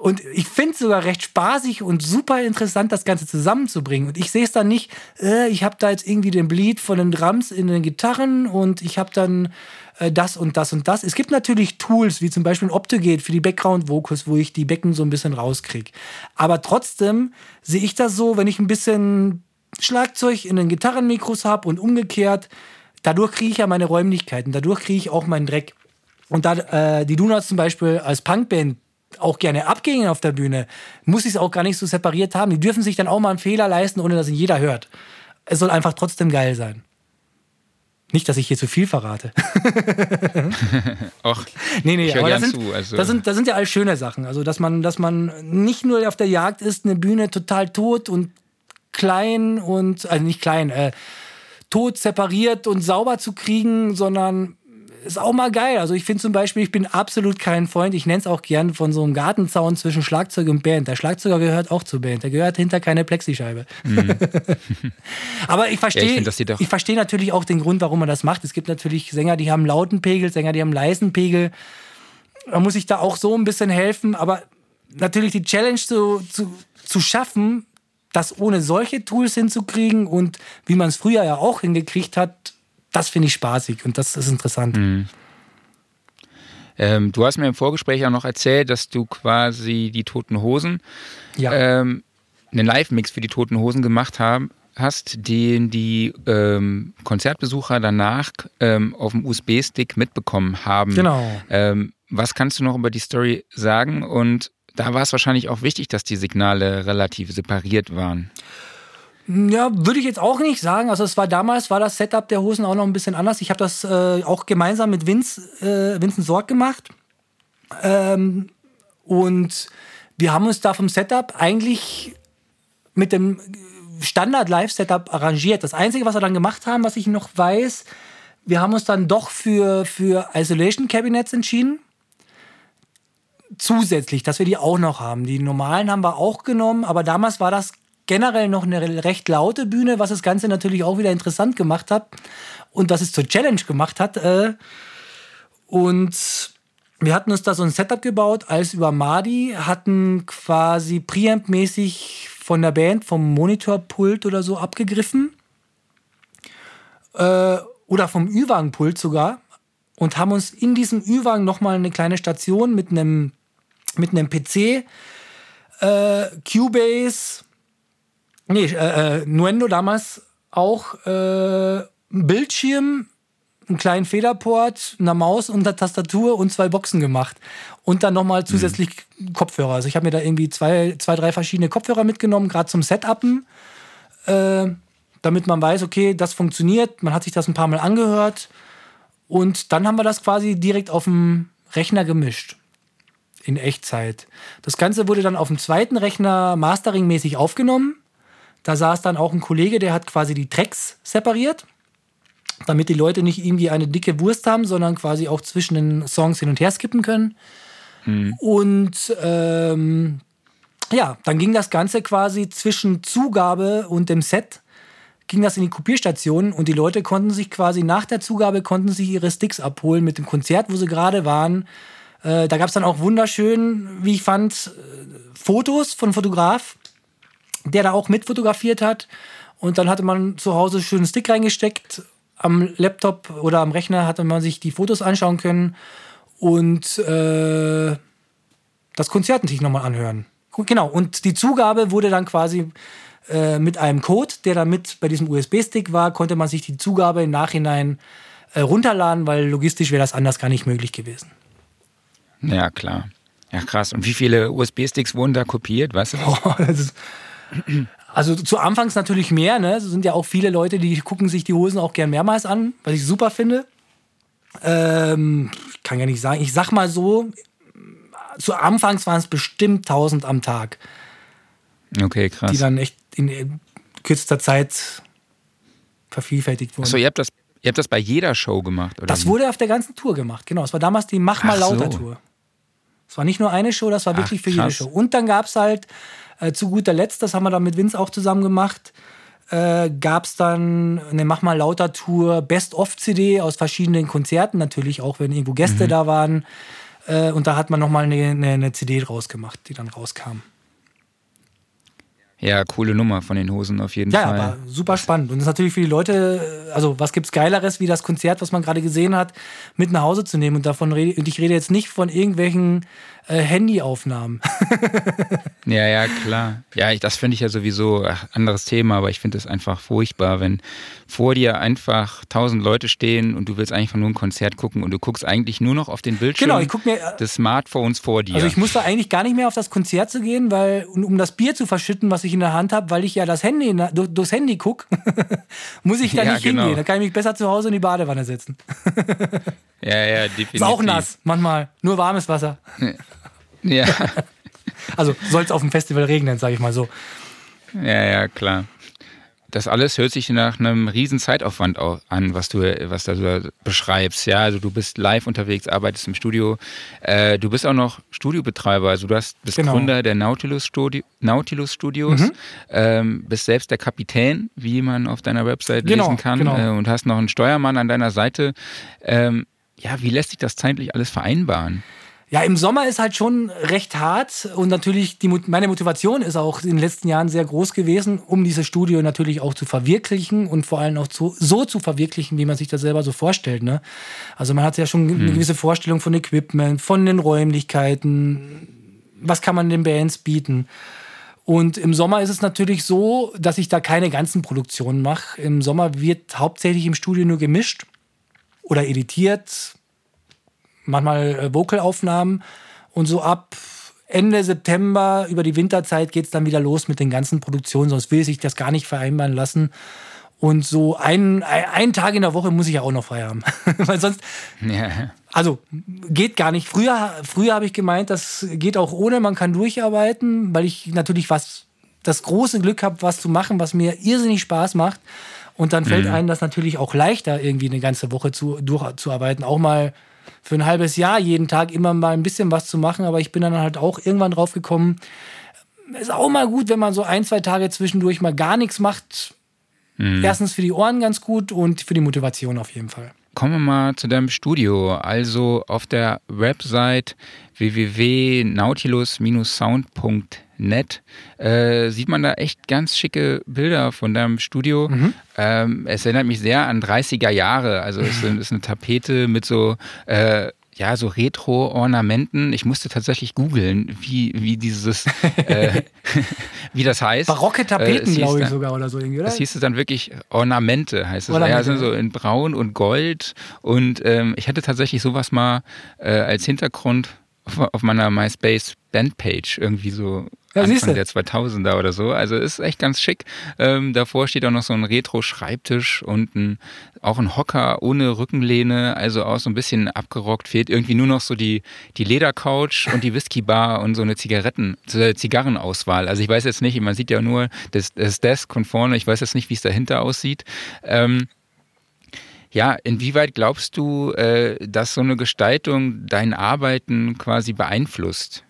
Und ich finde es sogar recht spaßig und super interessant, das Ganze zusammenzubringen. Und ich sehe es dann nicht, äh, ich habe da jetzt irgendwie den Bleed von den Drums in den Gitarren und ich habe dann äh, das und das und das. Es gibt natürlich Tools, wie zum Beispiel Optogate für die Background-Vocals, wo ich die Becken so ein bisschen rauskriege. Aber trotzdem sehe ich das so, wenn ich ein bisschen Schlagzeug in den Gitarrenmikros habe und umgekehrt, dadurch kriege ich ja meine Räumlichkeiten, dadurch kriege ich auch meinen Dreck. und da äh, die Donuts zum Beispiel als Punkband auch gerne abgingen auf der Bühne, muss ich es auch gar nicht so separiert haben. Die dürfen sich dann auch mal einen Fehler leisten, ohne dass ihn jeder hört. Es soll einfach trotzdem geil sein. Nicht, dass ich hier zu viel verrate. *laughs* Och, nee, nee, aber das sind, zu. Also. das, sind, das sind ja alles schöne Sachen. Also, dass man, dass man nicht nur auf der Jagd ist, eine Bühne total tot und klein und, also nicht klein, äh, tot separiert und sauber zu kriegen, sondern ist auch mal geil. Also ich finde zum Beispiel, ich bin absolut kein Freund, ich nenne es auch gern von so einem Gartenzaun zwischen Schlagzeug und Band. Der Schlagzeuger gehört auch zur Band, der gehört hinter keine Plexischeibe. Mhm. *laughs* Aber ich verstehe, ja, ich, ich verstehe natürlich auch den Grund, warum man das macht. Es gibt natürlich Sänger, die haben lauten Pegel, Sänger, die haben leisen Pegel. Da muss ich da auch so ein bisschen helfen. Aber natürlich die Challenge zu, zu, zu schaffen, das ohne solche Tools hinzukriegen und wie man es früher ja auch hingekriegt hat, das finde ich spaßig und das ist interessant. Mhm. Ähm, du hast mir im Vorgespräch auch noch erzählt, dass du quasi die Toten Hosen, ja. ähm, einen Live-Mix für die Toten Hosen gemacht haben, hast, den die ähm, Konzertbesucher danach ähm, auf dem USB-Stick mitbekommen haben. Genau. Ähm, was kannst du noch über die Story sagen? Und da war es wahrscheinlich auch wichtig, dass die Signale relativ separiert waren. Ja, würde ich jetzt auch nicht sagen. Also es war damals, war das Setup der Hosen auch noch ein bisschen anders. Ich habe das äh, auch gemeinsam mit Vince, äh, Vincent Sorg gemacht. Ähm, und wir haben uns da vom Setup eigentlich mit dem Standard-Live-Setup arrangiert. Das Einzige, was wir dann gemacht haben, was ich noch weiß, wir haben uns dann doch für, für Isolation Cabinets entschieden. Zusätzlich, dass wir die auch noch haben. Die normalen haben wir auch genommen, aber damals war das generell noch eine recht laute Bühne, was das Ganze natürlich auch wieder interessant gemacht hat und was es zur Challenge gemacht hat. Äh, und wir hatten uns da so ein Setup gebaut, als über Madi, hatten quasi Preamp-mäßig von der Band, vom Monitorpult oder so abgegriffen. Äh, oder vom Ü-Wagen-Pult sogar. Und haben uns in diesem Ü-Wagen nochmal eine kleine Station mit einem, mit einem PC, äh, Cubase, nee, äh, äh, Nuendo damals auch äh, ein Bildschirm, einen kleinen Federport, eine Maus und eine Tastatur und zwei Boxen gemacht. Und dann nochmal zusätzlich mhm. Kopfhörer. Also ich habe mir da irgendwie zwei, zwei, drei verschiedene Kopfhörer mitgenommen, gerade zum Setupen, äh, damit man weiß, okay, das funktioniert. Man hat sich das ein paar Mal angehört. Und dann haben wir das quasi direkt auf dem Rechner gemischt. In Echtzeit. Das Ganze wurde dann auf dem zweiten Rechner masteringmäßig aufgenommen. Da saß dann auch ein Kollege, der hat quasi die Tracks separiert, damit die Leute nicht irgendwie eine dicke Wurst haben, sondern quasi auch zwischen den Songs hin und her skippen können. Mhm. Und ähm, ja, dann ging das Ganze quasi zwischen Zugabe und dem Set ging das in die Kopierstation und die Leute konnten sich quasi nach der Zugabe konnten sich ihre Sticks abholen mit dem Konzert, wo sie gerade waren. Äh, da gab es dann auch wunderschön, wie ich fand, äh, Fotos von Fotograf, der da auch mitfotografiert hat. Und dann hatte man zu Hause einen schönen Stick reingesteckt. Am Laptop oder am Rechner hatte man sich die Fotos anschauen können und äh, das Konzert natürlich nochmal anhören. Genau, und die Zugabe wurde dann quasi äh, mit einem Code, der dann mit bei diesem USB-Stick war, konnte man sich die Zugabe im Nachhinein äh, runterladen, weil logistisch wäre das anders gar nicht möglich gewesen. Ja, klar. Ja, krass. Und wie viele USB-Sticks wurden da kopiert? Weißt du? *laughs* Oh, das ist, also zu Anfangs natürlich mehr, ne? Es sind ja auch viele Leute, die gucken sich die Hosen auch gern mehrmals an, was ich super finde. Ähm, ich kann ja nicht sagen, ich sag mal so, zu Anfangs waren es bestimmt 1000 am Tag. Okay, krass. Die dann echt in kürzester Zeit vervielfältigt wurden. Achso, ihr habt das, ihr habt das bei jeder Show gemacht, oder? Das wurde auf der ganzen Tour gemacht, genau. Es war damals die Mach mal lauter Tour. Es war nicht nur eine Show, das war wirklich Ach, für jede Show. Und dann gab es halt äh, zu guter Letzt, das haben wir dann mit Vince auch zusammen gemacht, äh, gab es dann eine Mach mal lauter Tour Best-of-CD aus verschiedenen Konzerten, natürlich auch, wenn irgendwo Gäste mhm. da waren. Äh, und da hat man nochmal eine, eine, eine CD draus gemacht, die dann rauskam. Ja, coole Nummer von den Hosen auf jeden ja, Fall. Ja, aber super spannend. Und das ist natürlich für die Leute, also was gibt's Geileres, wie das Konzert, was man gerade gesehen hat, mit nach Hause zu nehmen. Und davon rede, und ich rede jetzt nicht von irgendwelchen äh, Handyaufnahmen. *laughs* ja, ja, klar. Ja, ich, das finde ich ja sowieso ach, anderes Thema, aber ich finde es einfach furchtbar, wenn vor dir einfach tausend Leute stehen und du willst einfach nur ein Konzert gucken und du guckst eigentlich nur noch auf den Bildschirm genau, ich guck mir, äh, des Smartphones vor dir. Also ich muss da eigentlich gar nicht mehr auf das Konzert zu gehen, weil um das Bier zu verschütten, was ich in der Hand habe, weil ich ja das Handy durch, durchs Handy gucke, *laughs* muss ich da ja, nicht genau. hingehen. Da kann ich mich besser zu Hause in die Badewanne setzen. ja, ja, definitiv. *laughs* Ist auch nass, manchmal. Nur warmes Wasser. Ja. *laughs* also soll es auf dem Festival regnen, sage ich mal so. Ja, ja, klar. Das alles hört sich nach einem riesen Zeitaufwand an, was du, was du beschreibst. Ja, also du bist live unterwegs, arbeitest im Studio. Äh, du bist auch noch Studiobetreiber, also du hast, bist genau. Gründer der Nautilus, Studi Nautilus Studios, mhm. ähm, bist selbst der Kapitän, wie man auf deiner Website genau, lesen kann, genau. äh, und hast noch einen Steuermann an deiner Seite. Ähm, ja, wie lässt sich das zeitlich alles vereinbaren? Ja, im Sommer ist halt schon recht hart und natürlich die, meine Motivation ist auch in den letzten Jahren sehr groß gewesen, um dieses Studio natürlich auch zu verwirklichen und vor allem auch zu, so zu verwirklichen, wie man sich das selber so vorstellt. Ne? Also man hat ja schon eine hm. gewisse Vorstellung von Equipment, von den Räumlichkeiten, was kann man den Bands bieten. Und im Sommer ist es natürlich so, dass ich da keine ganzen Produktionen mache. Im Sommer wird hauptsächlich im Studio nur gemischt oder editiert, manchmal äh, Vocalaufnahmen und so ab Ende September über die Winterzeit geht es dann wieder los mit den ganzen Produktionen, sonst will sich das gar nicht vereinbaren lassen. Und so einen, einen Tag in der Woche muss ich ja auch noch frei haben. *laughs* Weil sonst. Ja. Also geht gar nicht. Früher, früher habe ich gemeint, das geht auch ohne, man kann durcharbeiten, weil ich natürlich was, das große Glück habe, was zu machen, was mir irrsinnig Spaß macht. Und dann fällt mhm. einem das natürlich auch leichter, irgendwie eine ganze Woche zu, durchzuarbeiten. Auch mal für ein halbes Jahr jeden Tag immer mal ein bisschen was zu machen, aber ich bin dann halt auch irgendwann drauf gekommen, ist auch mal gut, wenn man so ein, zwei Tage zwischendurch mal gar nichts macht. Mhm. Erstens für die Ohren ganz gut und für die Motivation auf jeden Fall. Kommen wir mal zu deinem Studio. Also auf der Website www.nautilus-sound.net äh, sieht man da echt ganz schicke Bilder von deinem Studio. Mhm. Ähm, es erinnert mich sehr an 30er Jahre. Also es ist eine Tapete mit so äh, ja, so Retro-Ornamenten. Ich musste tatsächlich googeln, wie, wie dieses, äh, *laughs* wie das heißt. Barocke Tapeten, äh, glaube ich sogar oder so irgendwie, oder? Das hieß es dann wirklich Ornamente, heißt es. Ornamente. Ja, sind so in Braun und Gold. Und ähm, ich hatte tatsächlich sowas mal äh, als Hintergrund auf, auf meiner MySpace Bandpage irgendwie so ja, Anfang der 2000er oder so. Also ist echt ganz schick. Ähm, davor steht auch noch so ein Retro-Schreibtisch und ein, auch ein Hocker ohne Rückenlehne, also auch so ein bisschen abgerockt. Fehlt irgendwie nur noch so die, die Ledercouch und die Whiskybar und so eine Zigaretten, Zigarrenauswahl. Also ich weiß jetzt nicht, man sieht ja nur das, das Desk von vorne, ich weiß jetzt nicht, wie es dahinter aussieht. Ähm, ja, inwieweit glaubst du, äh, dass so eine Gestaltung dein Arbeiten quasi beeinflusst?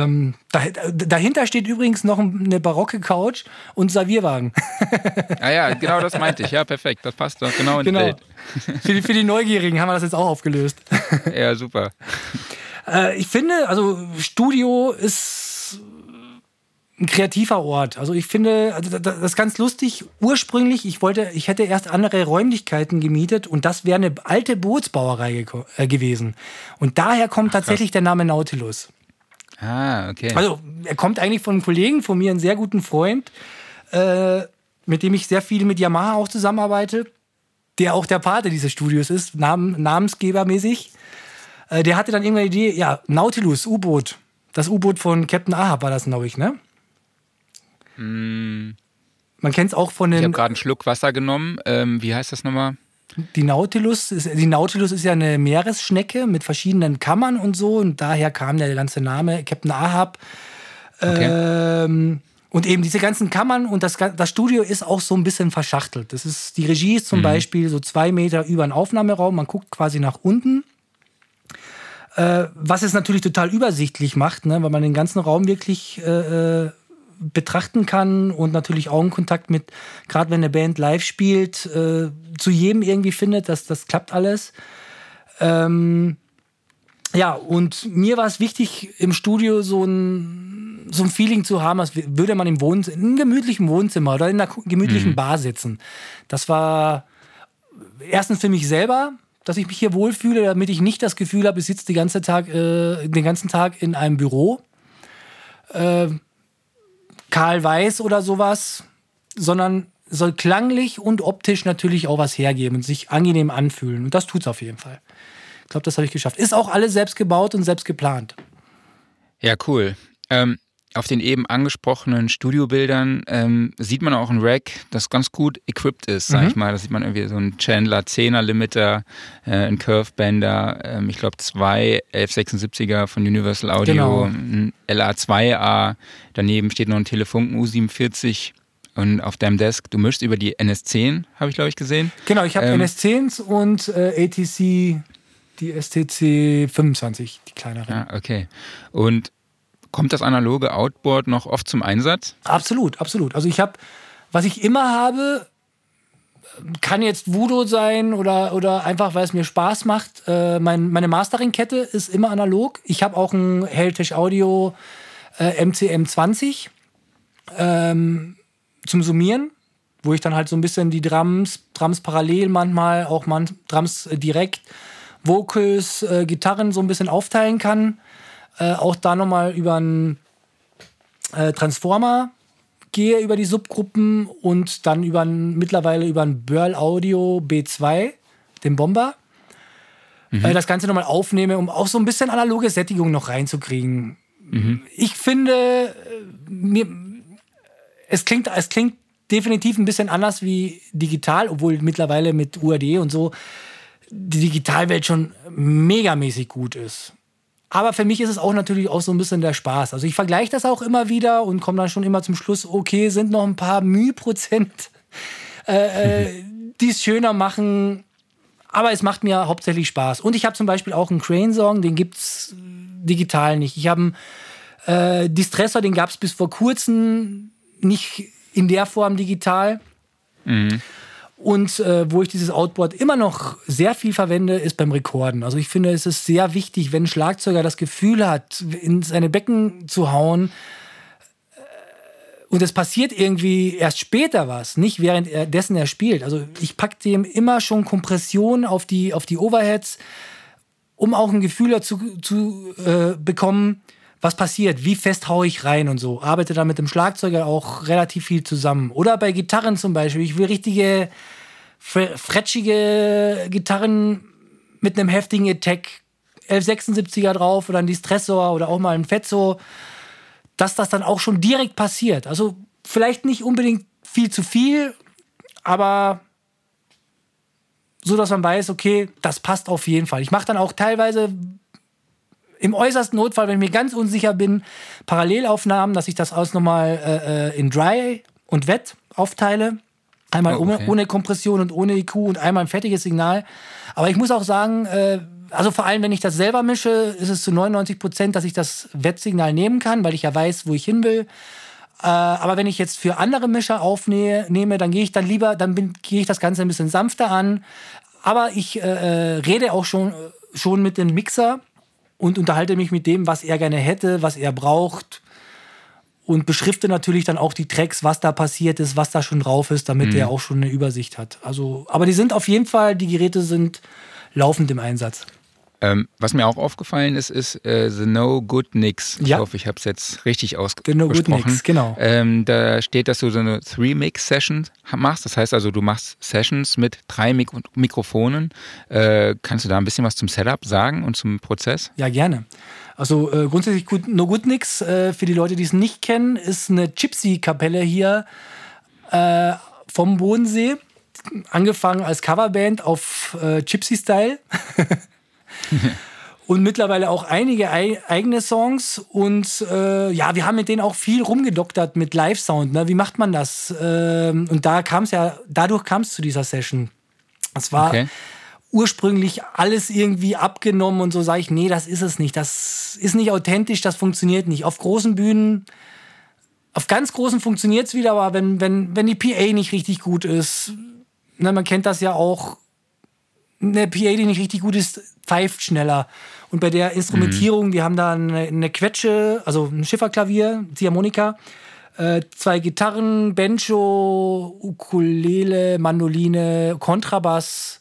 Ähm, dahinter steht übrigens noch eine barocke Couch und Servierwagen. ah ja, genau das meinte ich. Ja, perfekt. Das passt doch genau ins genau. Bild. Für die, für die Neugierigen haben wir das jetzt auch aufgelöst. *laughs* ja, super. Äh, ich finde, also Studio ist ein kreativer Ort. Also ich finde, also das ist ganz lustig. Ursprünglich, ich wollte, ich hätte erst andere Räumlichkeiten gemietet und das wäre eine alte Bootsbauerei äh, gewesen. Und daher kommt tatsächlich der Name Nautilus. Ah, okay. Also er kommt eigentlich von einem Kollegen von mir, einen sehr guten Freund, äh, mit dem ich sehr viel mit Yamaha auch zusammenarbeite, der auch der Pate dieses Studios ist, Namen, namensgebermäßig. Äh, der hatte dann irgendwann die Idee, ja, Nautilus, U-Boot. Das U-Boot von Captain Ahab war das, glaube ich, ne? Mm. Man kennt es auch von den. Ich habe gerade einen Schluck Wasser genommen. Ähm, wie heißt das nochmal? Die Nautilus, ist, die Nautilus ist ja eine Meeresschnecke mit verschiedenen Kammern und so und daher kam der ganze Name Captain Ahab. Okay. Ähm, und eben diese ganzen Kammern und das, das Studio ist auch so ein bisschen verschachtelt. Das ist, die Regie ist zum mhm. Beispiel so zwei Meter über den Aufnahmeraum, man guckt quasi nach unten. Äh, was es natürlich total übersichtlich macht, ne, weil man den ganzen Raum wirklich äh, äh betrachten kann und natürlich Augenkontakt mit, gerade wenn eine Band live spielt, äh, zu jedem irgendwie findet, dass das klappt alles. Ähm, ja, und mir war es wichtig, im Studio so ein, so ein Feeling zu haben, als würde man im Wohnzimmer, in einem gemütlichen Wohnzimmer oder in einer gemütlichen mhm. Bar sitzen. Das war erstens für mich selber, dass ich mich hier wohlfühle, damit ich nicht das Gefühl habe, ich sitze den ganzen Tag, äh, den ganzen Tag in einem Büro. Äh, Karl Weiß oder sowas, sondern soll klanglich und optisch natürlich auch was hergeben und sich angenehm anfühlen. Und das tut es auf jeden Fall. Ich glaube, das habe ich geschafft. Ist auch alles selbst gebaut und selbst geplant. Ja, cool. Ähm, auf den eben angesprochenen Studiobildern ähm, sieht man auch ein Rack, das ganz gut equipped ist, sag mhm. ich mal. Da sieht man irgendwie so einen Chandler 10er Limiter, äh, einen Curve Bender, ähm, ich glaube zwei 1176er von Universal Audio, genau. ein LA2A, daneben steht noch ein Telefunken U47 und auf deinem Desk, du mischst über die NS10, habe ich glaube ich gesehen. Genau, ich habe ähm, NS10s und äh, ATC, die STC 25, die kleinere. Ja, okay. Und kommt das analoge Outboard noch oft zum Einsatz? Absolut, absolut. Also ich habe, was ich immer habe, kann jetzt Voodoo sein oder, oder einfach, weil es mir Spaß macht. Äh, mein, meine Mastering-Kette ist immer analog. Ich habe auch ein Heritage Audio äh, MCM20. Ähm, zum Summieren, wo ich dann halt so ein bisschen die Drums, Drums parallel manchmal, auch man, Drums direkt, Vocals, äh, Gitarren so ein bisschen aufteilen kann. Äh, auch da nochmal über einen äh, Transformer gehe über die Subgruppen und dann über ein, mittlerweile über ein Burl Audio B2, den Bomber. Mhm. Äh, das Ganze nochmal aufnehme, um auch so ein bisschen analoge Sättigung noch reinzukriegen. Mhm. Ich finde, äh, mir, es klingt, es klingt definitiv ein bisschen anders wie digital, obwohl mittlerweile mit UAD und so die Digitalwelt schon megamäßig gut ist. Aber für mich ist es auch natürlich auch so ein bisschen der Spaß. Also ich vergleiche das auch immer wieder und komme dann schon immer zum Schluss, okay, sind noch ein paar Mühprozent, *laughs* äh, äh, *laughs* die es schöner machen. Aber es macht mir hauptsächlich Spaß. Und ich habe zum Beispiel auch einen Crane-Song, den gibt es digital nicht. Ich habe einen äh, Distressor, den gab es bis vor kurzem nicht in der Form digital. Mhm. Und äh, wo ich dieses Outboard immer noch sehr viel verwende, ist beim Rekorden. Also ich finde, es ist sehr wichtig, wenn ein Schlagzeuger das Gefühl hat, in seine Becken zu hauen, äh, und es passiert irgendwie erst später was, nicht während er dessen er spielt. Also ich packe dem immer schon Kompression auf die, auf die Overheads, um auch ein Gefühl dazu zu äh, bekommen, was passiert, wie fest haue ich rein und so. Arbeite da mit dem Schlagzeuger auch relativ viel zusammen. Oder bei Gitarren zum Beispiel. Ich will richtige, fretschige Gitarren mit einem heftigen Attack. 1176er drauf oder ein Distressor oder auch mal ein Fetzo. Dass das dann auch schon direkt passiert. Also vielleicht nicht unbedingt viel zu viel, aber so, dass man weiß, okay, das passt auf jeden Fall. Ich mache dann auch teilweise im äußersten Notfall, wenn ich mir ganz unsicher bin, Parallelaufnahmen, dass ich das alles nochmal äh, äh, in Dry und Wet aufteile. Einmal oh, okay. ohne, ohne, Kompression und ohne IQ und einmal ein fertiges Signal. Aber ich muss auch sagen, äh, also vor allem, wenn ich das selber mische, ist es zu 99 Prozent, dass ich das Wet-Signal nehmen kann, weil ich ja weiß, wo ich hin will. Äh, aber wenn ich jetzt für andere Mischer aufnehme, dann gehe ich dann lieber, dann gehe ich das Ganze ein bisschen sanfter an. Aber ich äh, äh rede auch schon, schon mit dem Mixer und unterhalte mich mit dem, was er gerne hätte, was er braucht und beschrifte natürlich dann auch die Tracks, was da passiert ist, was da schon drauf ist, damit mhm. er auch schon eine Übersicht hat. Also, aber die sind auf jeden Fall, die Geräte sind laufend im Einsatz. Ähm, was mir auch aufgefallen ist, ist äh, The No Good Nix. Ich ja. hoffe, ich habe es jetzt richtig ausgesprochen. The No Good Nix, genau. Ähm, da steht, dass du so eine Three-Mix-Session machst. Das heißt also, du machst Sessions mit drei Mik Mikrofonen. Äh, kannst du da ein bisschen was zum Setup sagen und zum Prozess? Ja, gerne. Also äh, grundsätzlich gut, No Good Nix, äh, für die Leute, die es nicht kennen, ist eine Gypsy-Kapelle hier äh, vom Bodensee. Angefangen als Coverband auf äh, Gypsy-Style. *laughs* *laughs* und mittlerweile auch einige eigene Songs. Und äh, ja, wir haben mit denen auch viel rumgedoktert mit Live-Sound. Ne? Wie macht man das? Ähm, und da kam es ja, dadurch kam es zu dieser Session. Es war okay. ursprünglich alles irgendwie abgenommen und so sage ich, nee, das ist es nicht. Das ist nicht authentisch, das funktioniert nicht. Auf großen Bühnen, auf ganz großen funktioniert es wieder, aber wenn, wenn, wenn die PA nicht richtig gut ist, ne, man kennt das ja auch, eine PA, die nicht richtig gut ist, pfeift schneller Und bei der Instrumentierung, mhm. wir haben da eine, eine Quetsche, also ein Schifferklavier, Ziehharmonika, äh, zwei Gitarren, Banjo, Ukulele, Mandoline, Kontrabass.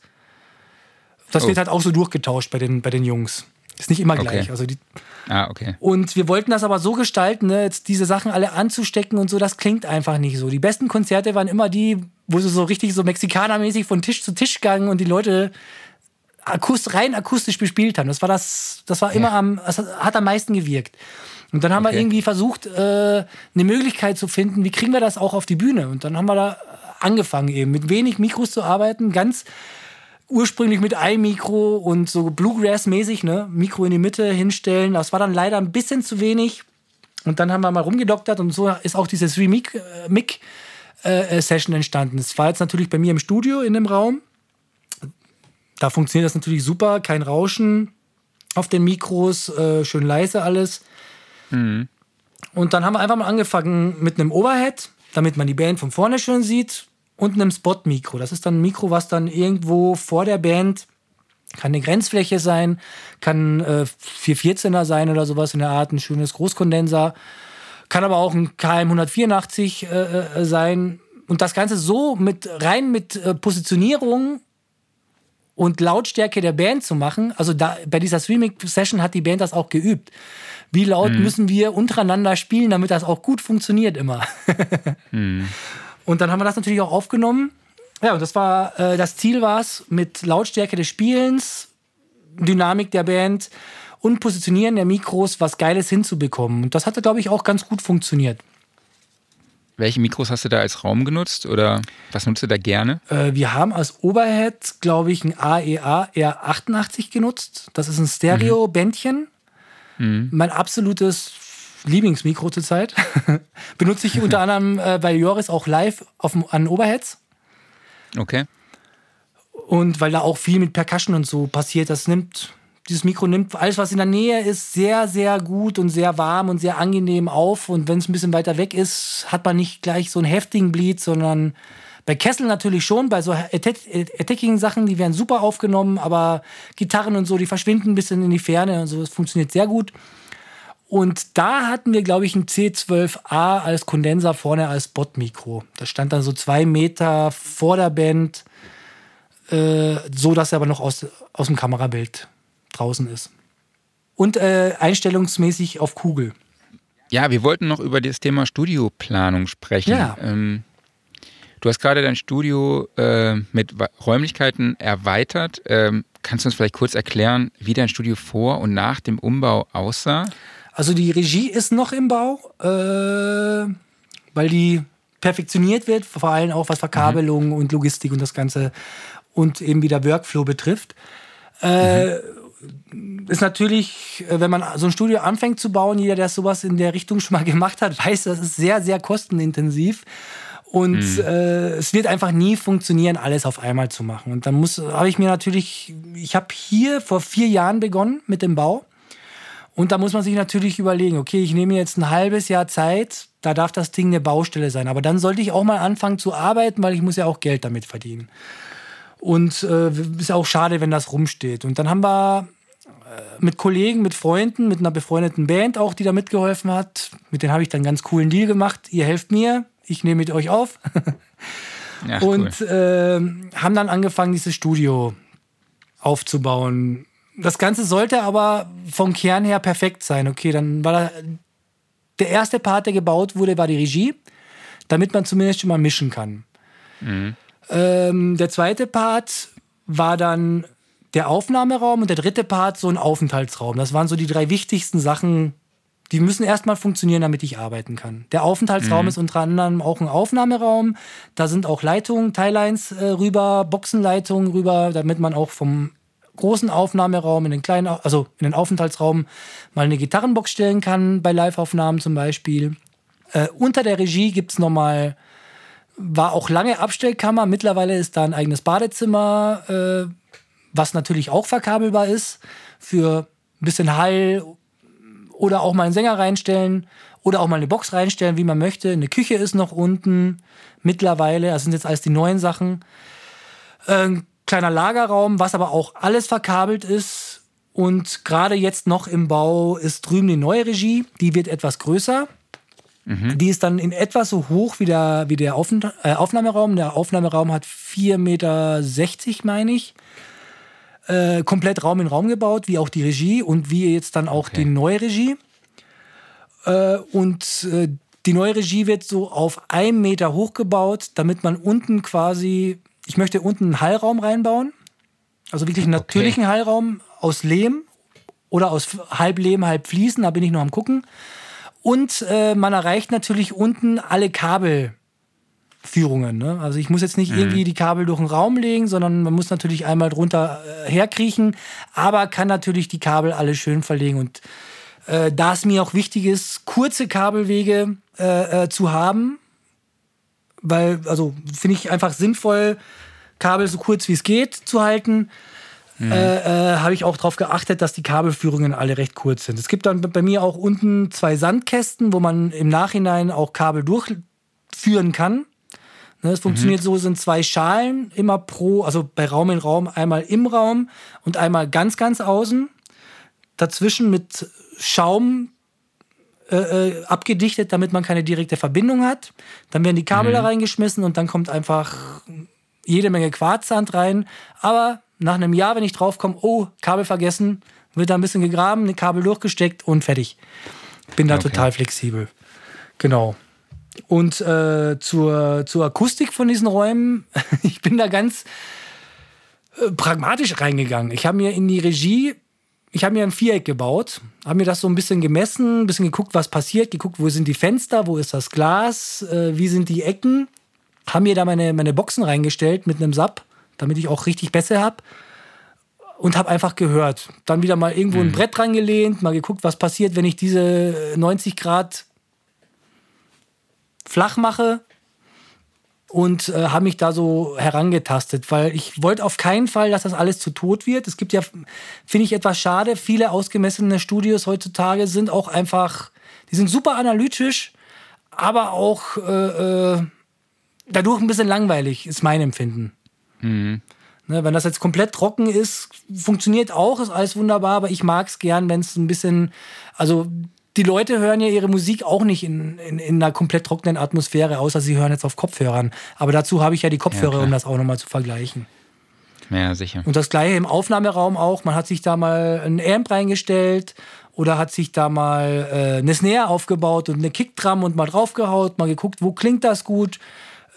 Das oh. wird halt auch so durchgetauscht bei den, bei den Jungs. Ist nicht immer gleich. Okay. Also die, ah, okay. Und wir wollten das aber so gestalten, ne, jetzt diese Sachen alle anzustecken und so, das klingt einfach nicht so. Die besten Konzerte waren immer die, wo sie so richtig so mexikanermäßig von Tisch zu Tisch gegangen und die Leute akust, rein akustisch bespielt haben. Das war das, das war immer ja. am, das hat am meisten gewirkt. Und dann haben okay. wir irgendwie versucht, äh, eine Möglichkeit zu finden, wie kriegen wir das auch auf die Bühne? Und dann haben wir da angefangen eben mit wenig Mikros zu arbeiten, ganz ursprünglich mit iMikro und so Bluegrass-mäßig, ne? Mikro in die Mitte hinstellen. Das war dann leider ein bisschen zu wenig. Und dann haben wir mal rumgedoktert und so ist auch diese Three-Mic-Session äh, äh, entstanden. Es war jetzt natürlich bei mir im Studio in dem Raum. Da funktioniert das natürlich super, kein Rauschen auf den Mikros, äh, schön leise alles. Mhm. Und dann haben wir einfach mal angefangen mit einem Overhead, damit man die Band von vorne schön sieht und einem Spot-Mikro. Das ist dann ein Mikro, was dann irgendwo vor der Band kann eine Grenzfläche sein, kann äh, 414er sein oder sowas in der Art, ein schönes Großkondenser. Kann aber auch ein KM 184 äh, äh, sein. Und das Ganze so mit rein mit äh, Positionierung und Lautstärke der Band zu machen. Also da, bei dieser Streaming-Session hat die Band das auch geübt. Wie laut mhm. müssen wir untereinander spielen, damit das auch gut funktioniert immer. *laughs* mhm. Und dann haben wir das natürlich auch aufgenommen. Ja, und das war, äh, das Ziel war es, mit Lautstärke des Spielens, Dynamik der Band und Positionieren der Mikros was Geiles hinzubekommen. Und das hatte, glaube ich, auch ganz gut funktioniert. Welche Mikros hast du da als Raum genutzt oder was nutzt du da gerne? Äh, wir haben als Overhead, glaube ich, ein AEA R88 genutzt. Das ist ein Stereo-Bändchen. Mhm. Mein absolutes Lieblingsmikro zurzeit. *laughs* Benutze ich unter anderem äh, bei Joris auch live auf, an Overheads. Okay. Und weil da auch viel mit Percussion und so passiert, das nimmt, dieses Mikro nimmt alles, was in der Nähe ist, sehr, sehr gut und sehr warm und sehr angenehm auf. Und wenn es ein bisschen weiter weg ist, hat man nicht gleich so einen heftigen Bleed, sondern bei Kessel natürlich schon, bei so Attacking-Sachen, die werden super aufgenommen, aber Gitarren und so, die verschwinden ein bisschen in die Ferne und so, das funktioniert sehr gut. Und da hatten wir, glaube ich, ein C12A als Kondenser vorne als Bot-Mikro. Das stand dann so zwei Meter vor der Band, äh, so dass er aber noch aus, aus dem Kamerabild draußen ist. Und äh, einstellungsmäßig auf Kugel. Ja, wir wollten noch über das Thema Studioplanung sprechen. Ja. Ähm, du hast gerade dein Studio äh, mit Räumlichkeiten erweitert. Ähm, kannst du uns vielleicht kurz erklären, wie dein Studio vor und nach dem Umbau aussah? Also die Regie ist noch im Bau, äh, weil die perfektioniert wird, vor allem auch was Verkabelung mhm. und Logistik und das Ganze und eben wieder Workflow betrifft. Äh, mhm. Ist natürlich, äh, wenn man so ein Studio anfängt zu bauen, jeder, der sowas in der Richtung schon mal gemacht hat, *laughs* weiß, das ist sehr, sehr kostenintensiv. Und mhm. äh, es wird einfach nie funktionieren, alles auf einmal zu machen. Und dann muss, habe ich mir natürlich, ich habe hier vor vier Jahren begonnen mit dem Bau. Und da muss man sich natürlich überlegen, okay, ich nehme jetzt ein halbes Jahr Zeit, da darf das Ding eine Baustelle sein. Aber dann sollte ich auch mal anfangen zu arbeiten, weil ich muss ja auch Geld damit verdienen. Und äh, ist auch schade, wenn das rumsteht. Und dann haben wir äh, mit Kollegen, mit Freunden, mit einer befreundeten Band auch, die da mitgeholfen hat. Mit denen habe ich dann einen ganz coolen Deal gemacht. Ihr helft mir, ich nehme mit euch auf. *laughs* Ja, und cool. äh, haben dann angefangen, dieses Studio aufzubauen das Ganze sollte aber vom Kern her perfekt sein. Okay, dann war da, der erste Part, der gebaut wurde, war die Regie, damit man zumindest schon mal mischen kann. Mhm. Ähm, der zweite Part war dann der Aufnahmeraum und der dritte Part so ein Aufenthaltsraum. Das waren so die drei wichtigsten Sachen, die müssen erstmal funktionieren, damit ich arbeiten kann. Der Aufenthaltsraum mhm. ist unter anderem auch ein Aufnahmeraum. Da sind auch Leitungen, Teillines äh, rüber, Boxenleitungen rüber, damit man auch vom großen Aufnahmeraum, in den kleinen, also in den Aufenthaltsraum mal eine Gitarrenbox stellen kann, bei Live-Aufnahmen zum Beispiel. Äh, unter der Regie gibt es nochmal, war auch lange Abstellkammer, mittlerweile ist da ein eigenes Badezimmer, äh, was natürlich auch verkabelbar ist, für ein bisschen Hall oder auch mal einen Sänger reinstellen oder auch mal eine Box reinstellen, wie man möchte. Eine Küche ist noch unten mittlerweile, das sind jetzt alles die neuen Sachen. Äh, kleiner Lagerraum, was aber auch alles verkabelt ist. Und gerade jetzt noch im Bau ist drüben die neue Regie. Die wird etwas größer. Mhm. Die ist dann in etwa so hoch wie der, wie der Aufn äh, Aufnahmeraum. Der Aufnahmeraum hat 4,60 Meter, meine ich. Äh, komplett Raum in Raum gebaut, wie auch die Regie und wie jetzt dann auch okay. die neue Regie. Äh, und äh, die neue Regie wird so auf einem Meter hochgebaut, damit man unten quasi, ich möchte unten einen Hallraum reinbauen. Also wirklich einen okay. natürlichen Hallraum aus Lehm oder aus halb Lehm, halb Fliesen, da bin ich noch am gucken. Und äh, man erreicht natürlich unten alle Kabelführungen. Ne? Also ich muss jetzt nicht mhm. irgendwie die Kabel durch den Raum legen, sondern man muss natürlich einmal drunter äh, herkriechen, aber kann natürlich die Kabel alle schön verlegen. Und äh, da es mir auch wichtig ist, kurze Kabelwege äh, äh, zu haben, weil, also finde ich einfach sinnvoll, Kabel so kurz wie es geht zu halten mhm. äh, äh, habe ich auch darauf geachtet, dass die Kabelführungen alle recht kurz sind. Es gibt dann bei mir auch unten zwei Sandkästen, wo man im Nachhinein auch Kabel durchführen kann. Ne, es funktioniert mhm. so, sind zwei Schalen immer pro, also bei Raum in Raum einmal im Raum und einmal ganz, ganz außen. Dazwischen mit Schaum äh, äh abgedichtet, damit man keine direkte Verbindung hat. Dann werden die Kabel mhm. da reingeschmissen und dann kommt einfach jede Menge Quarzsand rein. Aber nach einem Jahr, wenn ich draufkomme, oh, Kabel vergessen, wird da ein bisschen gegraben, ein Kabel durchgesteckt und fertig. Bin da okay. total flexibel. Genau. Und äh, zur, zur Akustik von diesen Räumen, *laughs* ich bin da ganz äh, pragmatisch reingegangen. Ich habe mir in die Regie, ich habe mir ein Viereck gebaut, habe mir das so ein bisschen gemessen, ein bisschen geguckt, was passiert, geguckt, wo sind die Fenster, wo ist das Glas, äh, wie sind die Ecken, habe mir da meine, meine Boxen reingestellt mit einem Sub damit ich auch richtig Bässe habe. Und habe einfach gehört. Dann wieder mal irgendwo ein mhm. Brett dran gelehnt, mal geguckt, was passiert, wenn ich diese 90 Grad flach mache und äh, habe mich da so herangetastet, weil ich wollte auf keinen Fall, dass das alles zu tot wird. Es gibt ja, finde ich etwas schade, viele ausgemessene Studios heutzutage sind auch einfach, die sind super analytisch, aber auch äh, äh dadurch ein bisschen langweilig, ist mein Empfinden. Mhm. Ne, wenn das jetzt komplett trocken ist, funktioniert auch, ist alles wunderbar, aber ich mag es gern, wenn es ein bisschen, also die Leute hören ja ihre Musik auch nicht in, in, in, einer komplett trockenen Atmosphäre, außer sie hören jetzt auf Kopfhörern. Aber dazu habe ich ja die Kopfhörer, ja, um das auch nochmal zu vergleichen. Ja, sicher. Und das gleiche im Aufnahmeraum auch. Man hat sich da mal ein Amp reingestellt oder hat sich da mal äh, eine Snare aufgebaut und eine Kickdrum und mal draufgehaut, mal geguckt, wo klingt das gut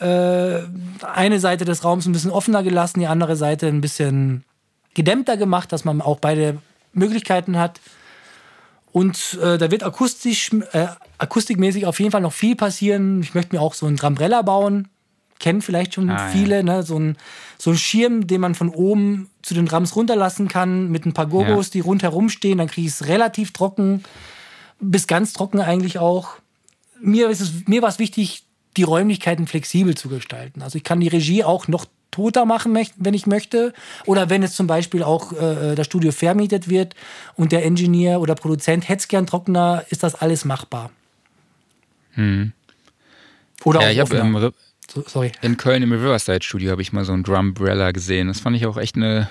äh, eine Seite des Raums ein bisschen offener gelassen, die andere Seite ein bisschen gedämmter gemacht, dass man auch beide Möglichkeiten hat. Und äh, da wird akustisch, äh, akustikmäßig auf jeden Fall noch viel passieren. Ich möchte mir auch so einen Drambrella bauen. Kennen vielleicht schon ah, viele, ja. ne? so, ein, so ein Schirm, den man von oben zu den Drums runterlassen kann, mit ein paar Gogos, ja. die rundherum stehen. Dann kriege ich es relativ trocken, bis ganz trocken eigentlich auch. Mir, ist es, mir war es wichtig, die Räumlichkeiten flexibel zu gestalten. Also ich kann die Regie auch noch toter machen, wenn ich möchte. Oder wenn es zum Beispiel auch äh, das Studio vermietet wird und der Engineer oder Produzent hätte es gern trockener, ist das alles machbar. Hm. Oder ja, auch ich im, so, sorry. In Köln im Riverside Studio habe ich mal so ein Drumbrella gesehen. Das fand ich auch echt eine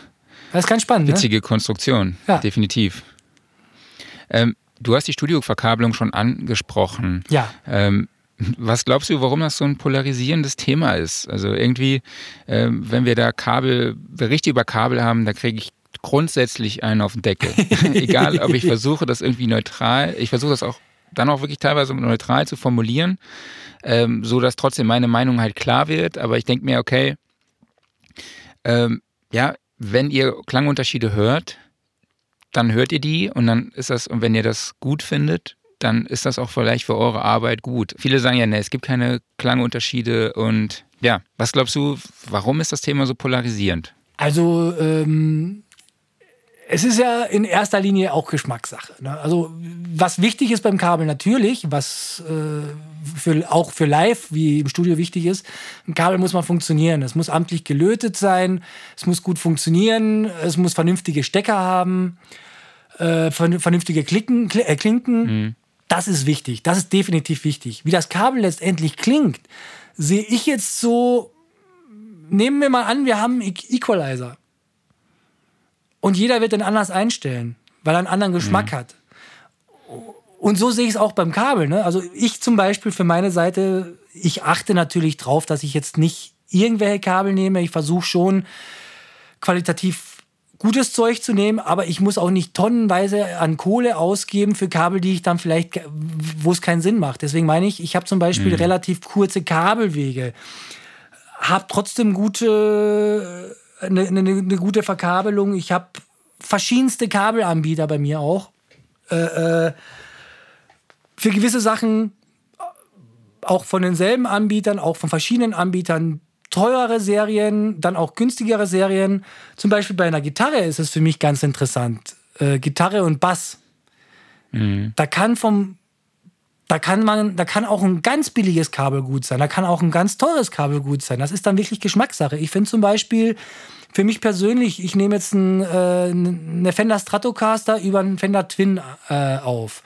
das ist ganz spannend, ne? witzige ne? Konstruktion. Ja. Definitiv. Ähm, du hast die Studioverkabelung schon angesprochen. Ja. Ähm, was glaubst du, warum das so ein polarisierendes Thema ist? Also irgendwie, äh, wenn wir da Kabel, Berichte über Kabel haben, da kriege ich grundsätzlich einen auf den Deckel. *laughs* Egal, ob ich versuche, das irgendwie neutral, ich versuche das auch dann auch wirklich teilweise neutral zu formulieren, ähm, so dass trotzdem meine Meinung halt klar wird. Aber ich denke mir, okay, ähm, ja, wenn ihr Klangunterschiede hört, dann hört ihr die und dann ist das, und wenn ihr das gut findet, dann ist das auch vielleicht für eure Arbeit gut. Viele sagen ja, ne, es gibt keine Klangunterschiede und ja, was glaubst du, warum ist das Thema so polarisierend? Also ähm, es ist ja in erster Linie auch Geschmackssache. Ne? Also was wichtig ist beim Kabel natürlich, was äh, für, auch für Live wie im Studio wichtig ist, ein Kabel muss mal funktionieren. Es muss amtlich gelötet sein, es muss gut funktionieren, es muss vernünftige Stecker haben, äh, vernünftige Klicken, äh, Klinken. Mhm. Das ist wichtig. Das ist definitiv wichtig. Wie das Kabel letztendlich klingt, sehe ich jetzt so. Nehmen wir mal an, wir haben einen Equalizer. und jeder wird den anders einstellen, weil er einen anderen Geschmack mhm. hat. Und so sehe ich es auch beim Kabel. Ne? Also ich zum Beispiel für meine Seite, ich achte natürlich drauf, dass ich jetzt nicht irgendwelche Kabel nehme. Ich versuche schon qualitativ gutes Zeug zu nehmen, aber ich muss auch nicht tonnenweise an Kohle ausgeben für Kabel, die ich dann vielleicht, wo es keinen Sinn macht. Deswegen meine ich, ich habe zum Beispiel mhm. relativ kurze Kabelwege, habe trotzdem gute, eine, eine, eine gute Verkabelung. Ich habe verschiedenste Kabelanbieter bei mir auch. Äh, äh, für gewisse Sachen auch von denselben Anbietern, auch von verschiedenen Anbietern teurere Serien, dann auch günstigere Serien. Zum Beispiel bei einer Gitarre ist es für mich ganz interessant. Äh, Gitarre und Bass. Mhm. Da kann vom da kann man, da kann auch ein ganz billiges Kabel gut sein, da kann auch ein ganz teures Kabel gut sein. Das ist dann wirklich Geschmackssache. Ich finde zum Beispiel, für mich persönlich, ich nehme jetzt ein, äh, eine Fender Stratocaster über einen Fender Twin äh, auf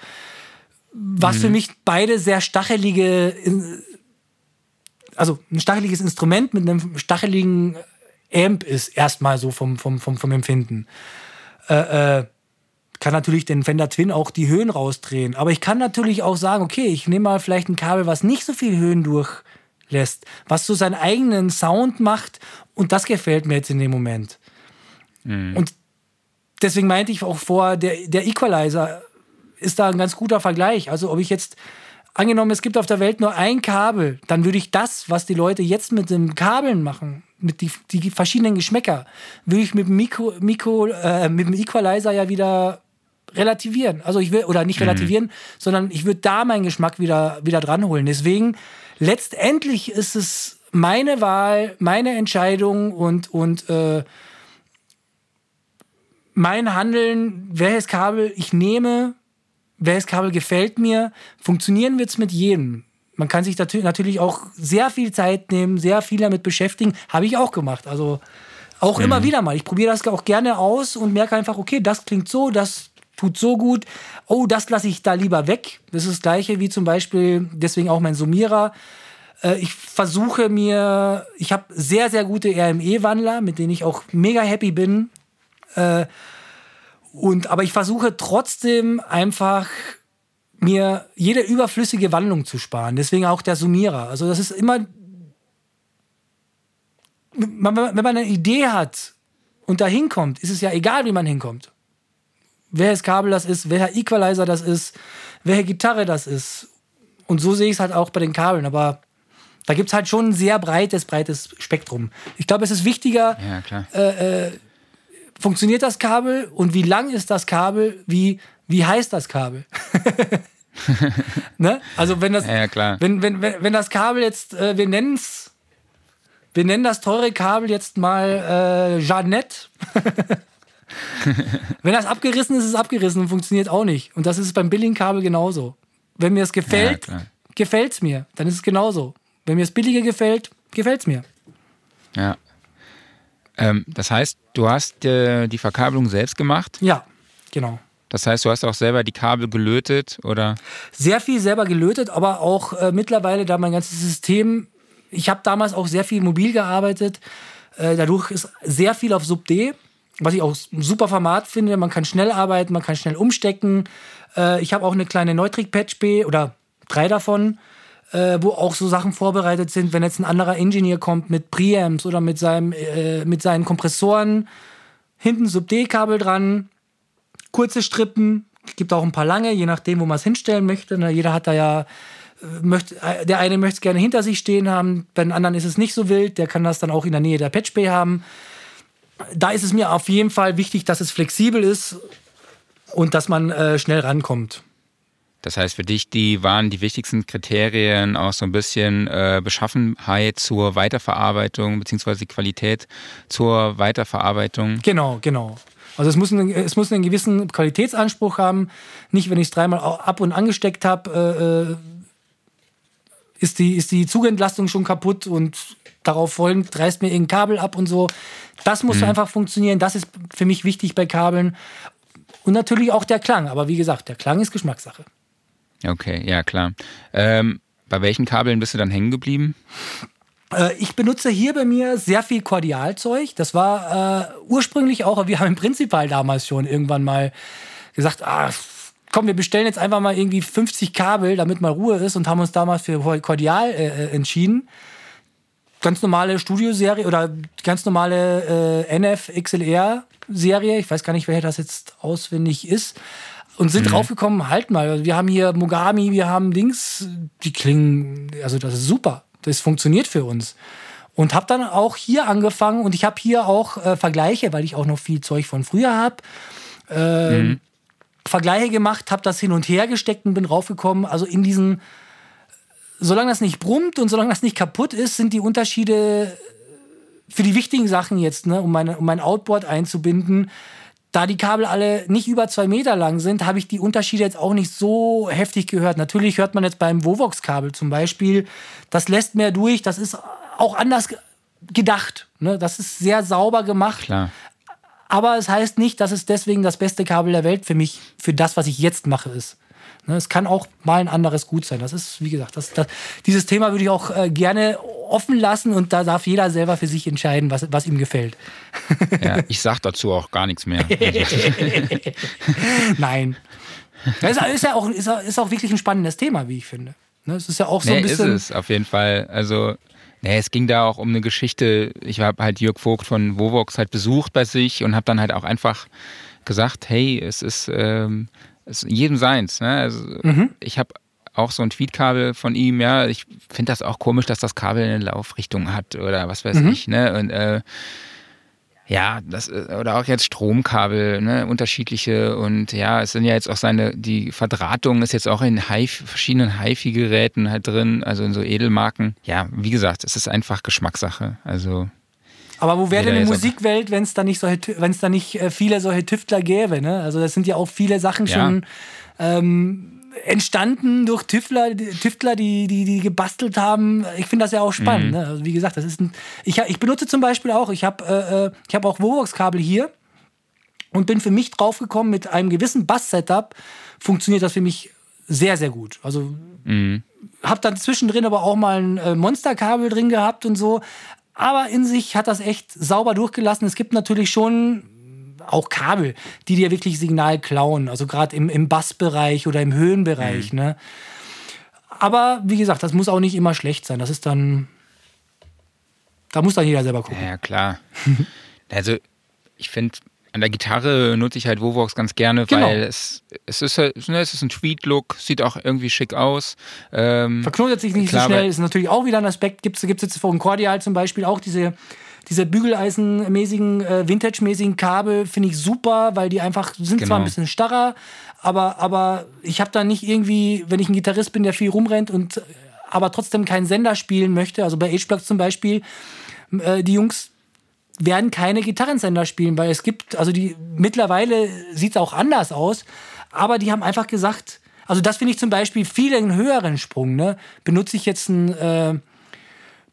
was mhm. für mich beide sehr stachelige, also ein stacheliges Instrument mit einem stacheligen Amp ist, erstmal so vom, vom, vom, vom Empfinden. Äh, äh, kann natürlich den Fender Twin auch die Höhen rausdrehen. Aber ich kann natürlich auch sagen, okay, ich nehme mal vielleicht ein Kabel, was nicht so viel Höhen durchlässt, was so seinen eigenen Sound macht und das gefällt mir jetzt in dem Moment. Mhm. Und deswegen meinte ich auch vor, der, der Equalizer ist da ein ganz guter Vergleich. Also ob ich jetzt angenommen, es gibt auf der Welt nur ein Kabel, dann würde ich das, was die Leute jetzt mit den Kabeln machen, mit die, die verschiedenen Geschmäcker, würde ich mit dem Mikro, Mikro äh, mit dem Equalizer ja wieder relativieren. Also ich will, oder nicht mhm. relativieren, mhm. sondern ich würde da meinen Geschmack wieder, wieder dranholen. Deswegen, letztendlich ist es meine Wahl, meine Entscheidung und, und äh, mein Handeln, welches Kabel ich nehme, welches Kabel gefällt mir. Funktionieren wird es mit jedem. Man kann sich natürlich auch sehr viel Zeit nehmen, sehr viel damit beschäftigen. Habe ich auch gemacht. Also auch mhm. immer wieder mal. Ich probiere das auch gerne aus und merke einfach, okay, das klingt so, das tut so gut. Oh, das lasse ich da lieber weg. Das ist das gleiche wie zum Beispiel, deswegen auch mein Summierer. Äh, ich versuche mir, ich habe sehr, sehr gute RME-Wandler, mit denen ich auch mega happy bin. Und, aber ich versuche trotzdem einfach mir jede überflüssige Wandlung zu sparen. Deswegen auch der Summierer. Also das ist immer, wenn man eine Idee hat und da hinkommt, ist es ja egal, wie man hinkommt. Welches Kabel das ist, welcher Equalizer das ist, welche Gitarre das ist. Und so sehe ich es halt auch bei den Kabeln. Aber da gibt es halt schon ein sehr breites, breites Spektrum. Ich glaube, es ist wichtiger, ja, äh, äh, funktioniert das Kabel und wie lang ist das Kabel, wie, wie heiß das Kabel. *laughs* ne? Also wenn das, ja, klar. Wenn, wenn, wenn, wenn das Kabel jetzt, äh, wir nennen es, wir nennen das teure Kabel jetzt mal äh, Jeannette. *laughs* wenn das abgerissen ist, ist es abgerissen und funktioniert auch nicht. Und das ist beim Billing-Kabel genauso. Wenn mir es gefällt, ja, gefällt es mir. Dann ist es genauso. Wenn mir das Billige gefällt, gefällt es mir. Ja. Ähm, das heißt, du hast äh, die Verkabelung selbst gemacht? Ja, genau. Das heißt, du hast auch selber die Kabel gelötet oder? Sehr viel selber gelötet, aber auch äh, mittlerweile, da mein ganzes System, ich habe damals auch sehr viel mobil gearbeitet. Äh, dadurch ist sehr viel auf Sub D, was ich auch ein super Format finde. Man kann schnell arbeiten, man kann schnell umstecken. Äh, ich habe auch eine kleine Neutrik Patch B oder drei davon äh, wo auch so Sachen vorbereitet sind, wenn jetzt ein anderer Ingenieur kommt mit Preamps oder mit, seinem, äh, mit seinen Kompressoren, hinten Sub-D-Kabel dran, kurze Strippen, gibt auch ein paar lange, je nachdem, wo man es hinstellen möchte. Ne? Jeder hat da ja, äh, möchte, äh, der eine möchte es gerne hinter sich stehen haben, bei den anderen ist es nicht so wild, der kann das dann auch in der Nähe der Patch Bay haben. Da ist es mir auf jeden Fall wichtig, dass es flexibel ist und dass man äh, schnell rankommt. Das heißt, für dich, die waren die wichtigsten Kriterien auch so ein bisschen äh, Beschaffenheit zur Weiterverarbeitung beziehungsweise Qualität zur Weiterverarbeitung. Genau, genau. Also es muss, einen, es muss einen gewissen Qualitätsanspruch haben. Nicht, wenn ich es dreimal ab und angesteckt habe, äh, äh, ist, die, ist die Zugentlastung schon kaputt und darauf folgend reißt mir irgendein Kabel ab und so. Das muss mhm. einfach funktionieren. Das ist für mich wichtig bei Kabeln. Und natürlich auch der Klang. Aber wie gesagt, der Klang ist Geschmackssache. Okay, ja klar. Ähm, bei welchen Kabeln bist du dann hängen geblieben? Äh, ich benutze hier bei mir sehr viel Kordialzeug. Das war äh, ursprünglich auch, wir haben im Prinzipal damals schon irgendwann mal gesagt, ah, komm, wir bestellen jetzt einfach mal irgendwie 50 Kabel, damit mal Ruhe ist und haben uns damals für Kordial äh, äh entschieden. Ganz normale Studioserie oder ganz normale äh, NF XLR Serie. Ich weiß gar nicht, welcher das jetzt auswendig ist. Und sind mhm. draufgekommen, halt mal, wir haben hier Mogami, wir haben Dings, die klingen, also das ist super. Das funktioniert für uns. Und habe dann auch hier angefangen und ich habe hier auch äh, Vergleiche, weil ich auch noch viel Zeug von früher habe. Äh, mhm. Vergleiche gemacht, habe das hin und her gesteckt und bin raufgekommen. Also in diesen, solange das nicht brummt und solange das nicht kaputt ist, sind die Unterschiede für die wichtigen Sachen jetzt, ne, um, meine, um mein Outboard einzubinden, da die Kabel alle nicht über zwei Meter lang sind, habe ich die Unterschiede jetzt auch nicht so heftig gehört. Natürlich hört man jetzt beim Vovox-Kabel zum Beispiel, das lässt mehr durch, das ist auch anders gedacht. Ne? Das ist sehr sauber gemacht. Klar. Aber es heißt nicht, dass es deswegen das beste Kabel der Welt für mich, für das, was ich jetzt mache, ist. Ne, es kann auch mal ein anderes gut sein. Das ist, wie gesagt, das, das, dieses Thema würde ich auch äh, gerne offen lassen und da darf jeder selber für sich entscheiden, was, was ihm gefällt. *laughs* Ja, ich sage dazu auch gar nichts mehr. *laughs* Nein. Das ist, ja auch, ist, ist auch wirklich ein spannendes Thema, wie ich finde. Ne, es ist ja auch so nee, ein bisschen. Ist es auf jeden Fall. Also Nee, es ging da auch um eine Geschichte. Ich habe halt Jörg Vogt von Vovox halt besucht bei sich und habe dann halt auch einfach gesagt, hey, es ist, ähm, ist jedem seins. Ne? Also mhm. Ich habe auch so ein Tweetkabel von ihm, ja, ich finde das auch komisch, dass das Kabel eine Laufrichtung hat oder was weiß mhm. ich, ne? Und äh, ja, das oder auch jetzt Stromkabel, ne, unterschiedliche und ja, es sind ja jetzt auch seine die Verdrahtung ist jetzt auch in HiFi, verschiedenen HiFi-Geräten halt drin, also in so Edelmarken. Ja, wie gesagt, es ist einfach Geschmackssache. Also aber wo wäre denn die Musikwelt, wenn es da nicht so wenn es da nicht äh, viele solche Tüftler gäbe, ne? Also das sind ja auch viele Sachen ja. schon ähm, entstanden durch Tüftler, Tüftler die, die, die gebastelt haben. Ich finde das ja auch spannend. Mhm. Ne? Also wie gesagt, das ist ein, ich, ich benutze zum Beispiel auch, ich habe äh, äh ich hab auch Vovox-Kabel hier und bin für mich draufgekommen, mit einem gewissen Bass-Setup funktioniert das für mich sehr, sehr gut. Also mhm. habe dann zwischendrin aber auch mal ein äh, Monsterkabel drin gehabt und so. Aber in sich hat das echt sauber durchgelassen. Es gibt natürlich schon auch Kabel, die dir wirklich Signal klauen. Also gerade im, im Bassbereich oder im Höhenbereich. Mhm. Ne? Aber wie gesagt, das muss auch nicht immer schlecht sein. Das ist dann. Da muss dann jeder selber gucken. Ja, klar. *laughs* also, ich finde, an der Gitarre nutze ich halt Vovox ganz gerne, genau. weil es, es, ist, ne, es ist ein Tweet-Look, sieht auch irgendwie schick aus. Ähm, Verknotet sich nicht klar, so schnell, ist natürlich auch wieder ein Aspekt. Gibt es jetzt von Cordial zum Beispiel auch diese diese Bügeleisenmäßigen, äh, Vintage-mäßigen Kabel finde ich super, weil die einfach sind genau. zwar ein genau. bisschen starrer, aber, aber ich habe da nicht irgendwie, wenn ich ein Gitarrist bin, der viel rumrennt und aber trotzdem keinen Sender spielen möchte, also bei H-Blocks zum Beispiel, äh, die Jungs werden keine Gitarrensender spielen, weil es gibt, also die mittlerweile sieht es auch anders aus, aber die haben einfach gesagt, also das finde ich zum Beispiel viel einen höheren Sprung, ne? Benutze ich jetzt ein äh,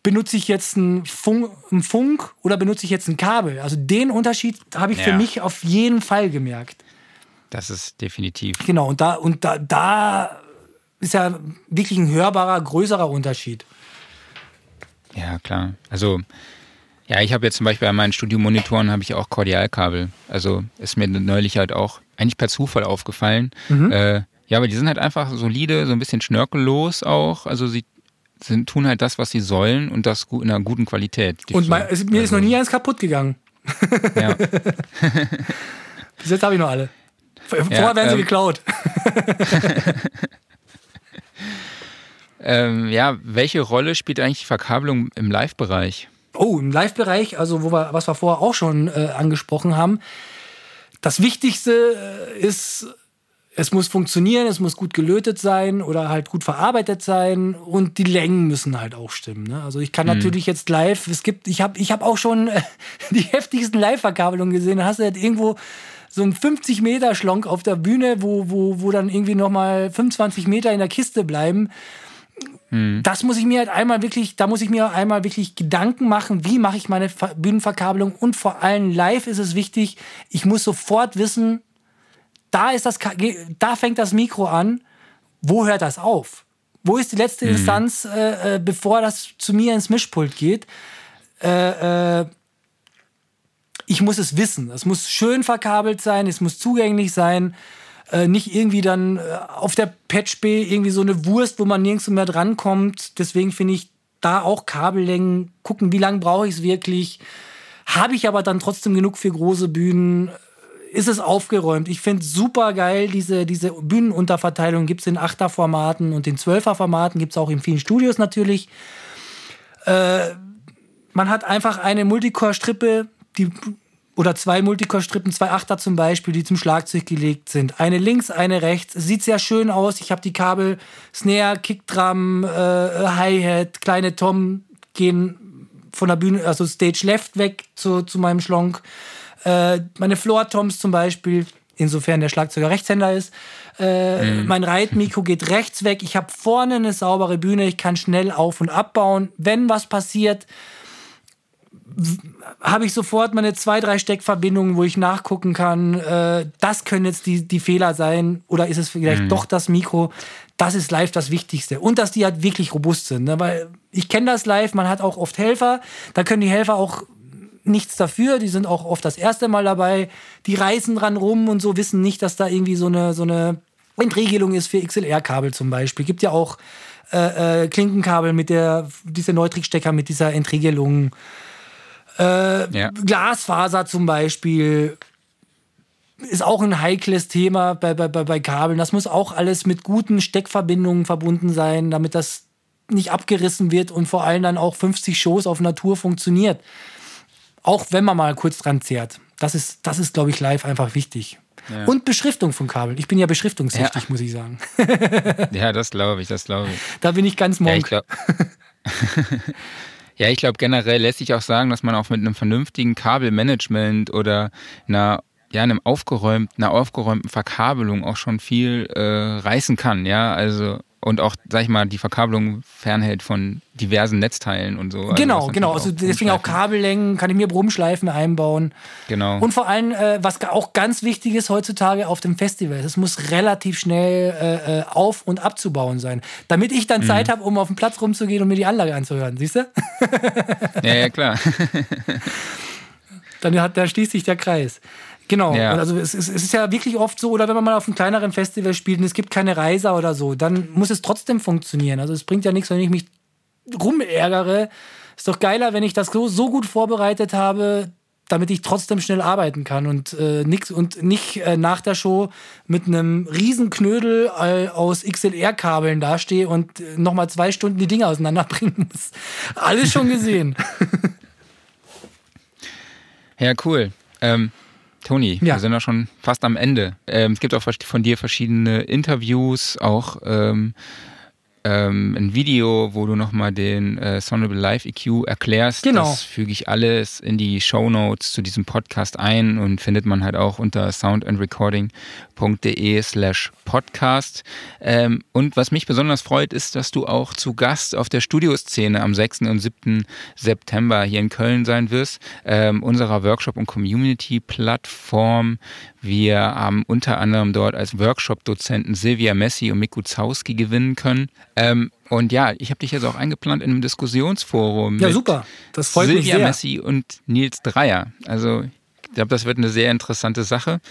benutze ich jetzt einen Funk, einen Funk, oder benutze ich jetzt ein Kabel? Also den Unterschied habe ich ja. für mich auf jeden Fall gemerkt. Das ist definitiv. Genau, und da, und da, da ist ja wirklich ein hörbarer, größerer Unterschied. Ja, klar. Also, ja, ich habe jetzt zum Beispiel an meinen Studiomonitoren habe ich auch Kordialkabel. Also ist mir neulich halt auch eigentlich per Zufall aufgefallen. Mhm. Äh, ja, aber die sind halt einfach solide, so ein bisschen schnörkellos auch. Also sie sind, tun halt das, was sie sollen und das in einer guten Qualität. Und mein, es, mir also. ist noch nie eins kaputt gegangen. *laughs* Ja. *laughs* Bis jetzt habe ich noch alle. Vorher ja, werden sie ähm, geklaut. *laughs* ähm, ja, welche Rolle spielt eigentlich die Verkabelung im Live-Bereich? Oh, im Live-Bereich, also wo wir, was wir vorher auch schon äh, angesprochen haben. Das Wichtigste äh, ist es muss funktionieren, es muss gut gelötet sein oder halt gut verarbeitet sein und die Längen müssen halt auch stimmen. Ne? Also ich kann mhm. natürlich jetzt live, es gibt, ich habe ich hab auch schon äh, *laughs* die heftigsten Live-Verkabelungen gesehen. Da hast du halt irgendwo so einen 50 Meter Schlonk auf der Bühne, wo, wo, wo dann irgendwie nochmal 25 Meter in der Kiste bleiben. Mhm. Das muss ich mir halt einmal wirklich, da muss ich mir einmal wirklich Gedanken machen, wie mache ich meine Bühnenverkabelung und vor allem live ist es wichtig, ich muss sofort wissen, da ist das, da fängt das Mikro an. Wo hört das auf? Wo ist die letzte mhm. Instanz, äh, äh, bevor das zu mir ins Mischpult geht? Äh, äh, ich muss es wissen. Es muss schön verkabelt sein, es muss zugänglich sein. Äh, nicht irgendwie dann äh, auf der Patch B irgendwie so eine Wurst, wo man nirgends mehr drankommt. Deswegen finde ich da auch Kabellängen, gucken, wie lange brauche ich es wirklich. Habe ich aber dann trotzdem genug für große Bühnen? Ist es aufgeräumt? Ich finde super geil, diese, diese Bühnenunterverteilung gibt es in 8er-Formaten und in 12er-Formaten, gibt es auch in vielen Studios natürlich. Äh, man hat einfach eine Multicore-Strippe, die oder zwei Multicore-Strippen, zwei Achter zum Beispiel, die zum Schlagzeug gelegt sind. Eine links, eine rechts. Sieht sehr schön aus. Ich habe die Kabel Snare, Kickdrum, äh, Hi-Hat, kleine Tom gehen von der Bühne, also Stage Left weg zu, zu meinem Schlonk. Äh, meine Floor-Toms zum Beispiel, insofern der Schlagzeuger Rechtshänder ist. Äh, mhm. Mein Reitmikro geht rechts weg. Ich habe vorne eine saubere Bühne. Ich kann schnell auf- und abbauen. Wenn was passiert, habe ich sofort meine zwei, drei Steckverbindungen, wo ich nachgucken kann, äh, das können jetzt die, die Fehler sein oder ist es vielleicht mhm. doch das Mikro. Das ist live das Wichtigste. Und dass die halt wirklich robust sind. Ne? Weil ich kenne das live, man hat auch oft Helfer, da können die Helfer auch nichts dafür, die sind auch oft das erste Mal dabei, die reißen dran rum und so, wissen nicht, dass da irgendwie so eine, so eine Entregelung ist für XLR-Kabel zum Beispiel. Gibt ja auch äh, äh, Klinkenkabel mit der, diese Neutrik-Stecker mit dieser Entregelung. Äh, ja. Glasfaser zum Beispiel ist auch ein heikles Thema bei, bei, bei Kabeln. Das muss auch alles mit guten Steckverbindungen verbunden sein, damit das nicht abgerissen wird und vor allem dann auch 50 Shows auf Natur funktioniert. Auch wenn man mal kurz dran zehrt. Das ist, das ist glaube ich, live einfach wichtig. Ja. Und Beschriftung von Kabeln. Ich bin ja beschriftungssüchtig, ja. muss ich sagen. *laughs* ja, das glaube ich, das glaube ich. Da bin ich ganz monk. Ja, *laughs* Ja, ich glaube generell lässt sich auch sagen, dass man auch mit einem vernünftigen Kabelmanagement oder einer ja, einem aufgeräumten, einer aufgeräumten Verkabelung auch schon viel äh, reißen kann, ja. Also und auch, sag ich mal, die Verkabelung fernhält von diversen Netzteilen und so. Also genau, genau. Also deswegen auch Kabellängen kann ich mir Brummschleifen einbauen. Genau. Und vor allem, äh, was auch ganz wichtig ist heutzutage auf dem Festival, es muss relativ schnell äh, äh auf- und abzubauen sein, damit ich dann mhm. Zeit habe, um auf den Platz rumzugehen und mir die Anlage anzuhören. Siehst du? ja, ja, klar. *laughs* dann hat, da schließt sich der Kreis. Genau. Ja. Also es, es, ist ja wirklich oft so, oder wenn man mal auf einem kleineren Festival spielt und es gibt keine Reiser oder so, dann muss es trotzdem funktionieren. Also es bringt ja nichts, wenn ich mich rumärgere. Ist doch geiler, wenn ich das so, so gut vorbereitet habe, damit ich trotzdem schnell arbeiten kann und äh, nix und nicht äh, nach der Show mit einem riesen Knödel äh, aus XLR-Kabeln dastehe und äh, nochmal zwei Stunden die Dinge auseinanderbringen *laughs* muss. Alles schon gesehen. *laughs* ja, cool. Ähm, Toni, ja. wir sind ja schon fast am Ende. Ähm, es gibt auch von dir verschiedene Interviews, auch ähm, ähm, ein Video, wo du nochmal den äh, Sonable Live EQ erklärst. Genau. Das füge ich alles in die Show Notes zu diesem Podcast ein und findet man halt auch unter soundandrecording.de slash podcast. Ähm, und was mich besonders freut, ist, dass du auch zu Gast auf der Studioszene am 6. und 7. September hier in Köln sein wirst, ähm, unserer Workshop- und Community-Plattform. Wir haben unter anderem dort als Workshop-Dozenten Silvia Messi und Miku Zauski gewinnen können. Ähm, und ja, ich habe dich jetzt auch eingeplant in einem Diskussionsforum. Ja, super. Das freut Silvia mich sehr. Messi und Nils Dreier. Also, ich glaube, das wird eine sehr interessante Sache.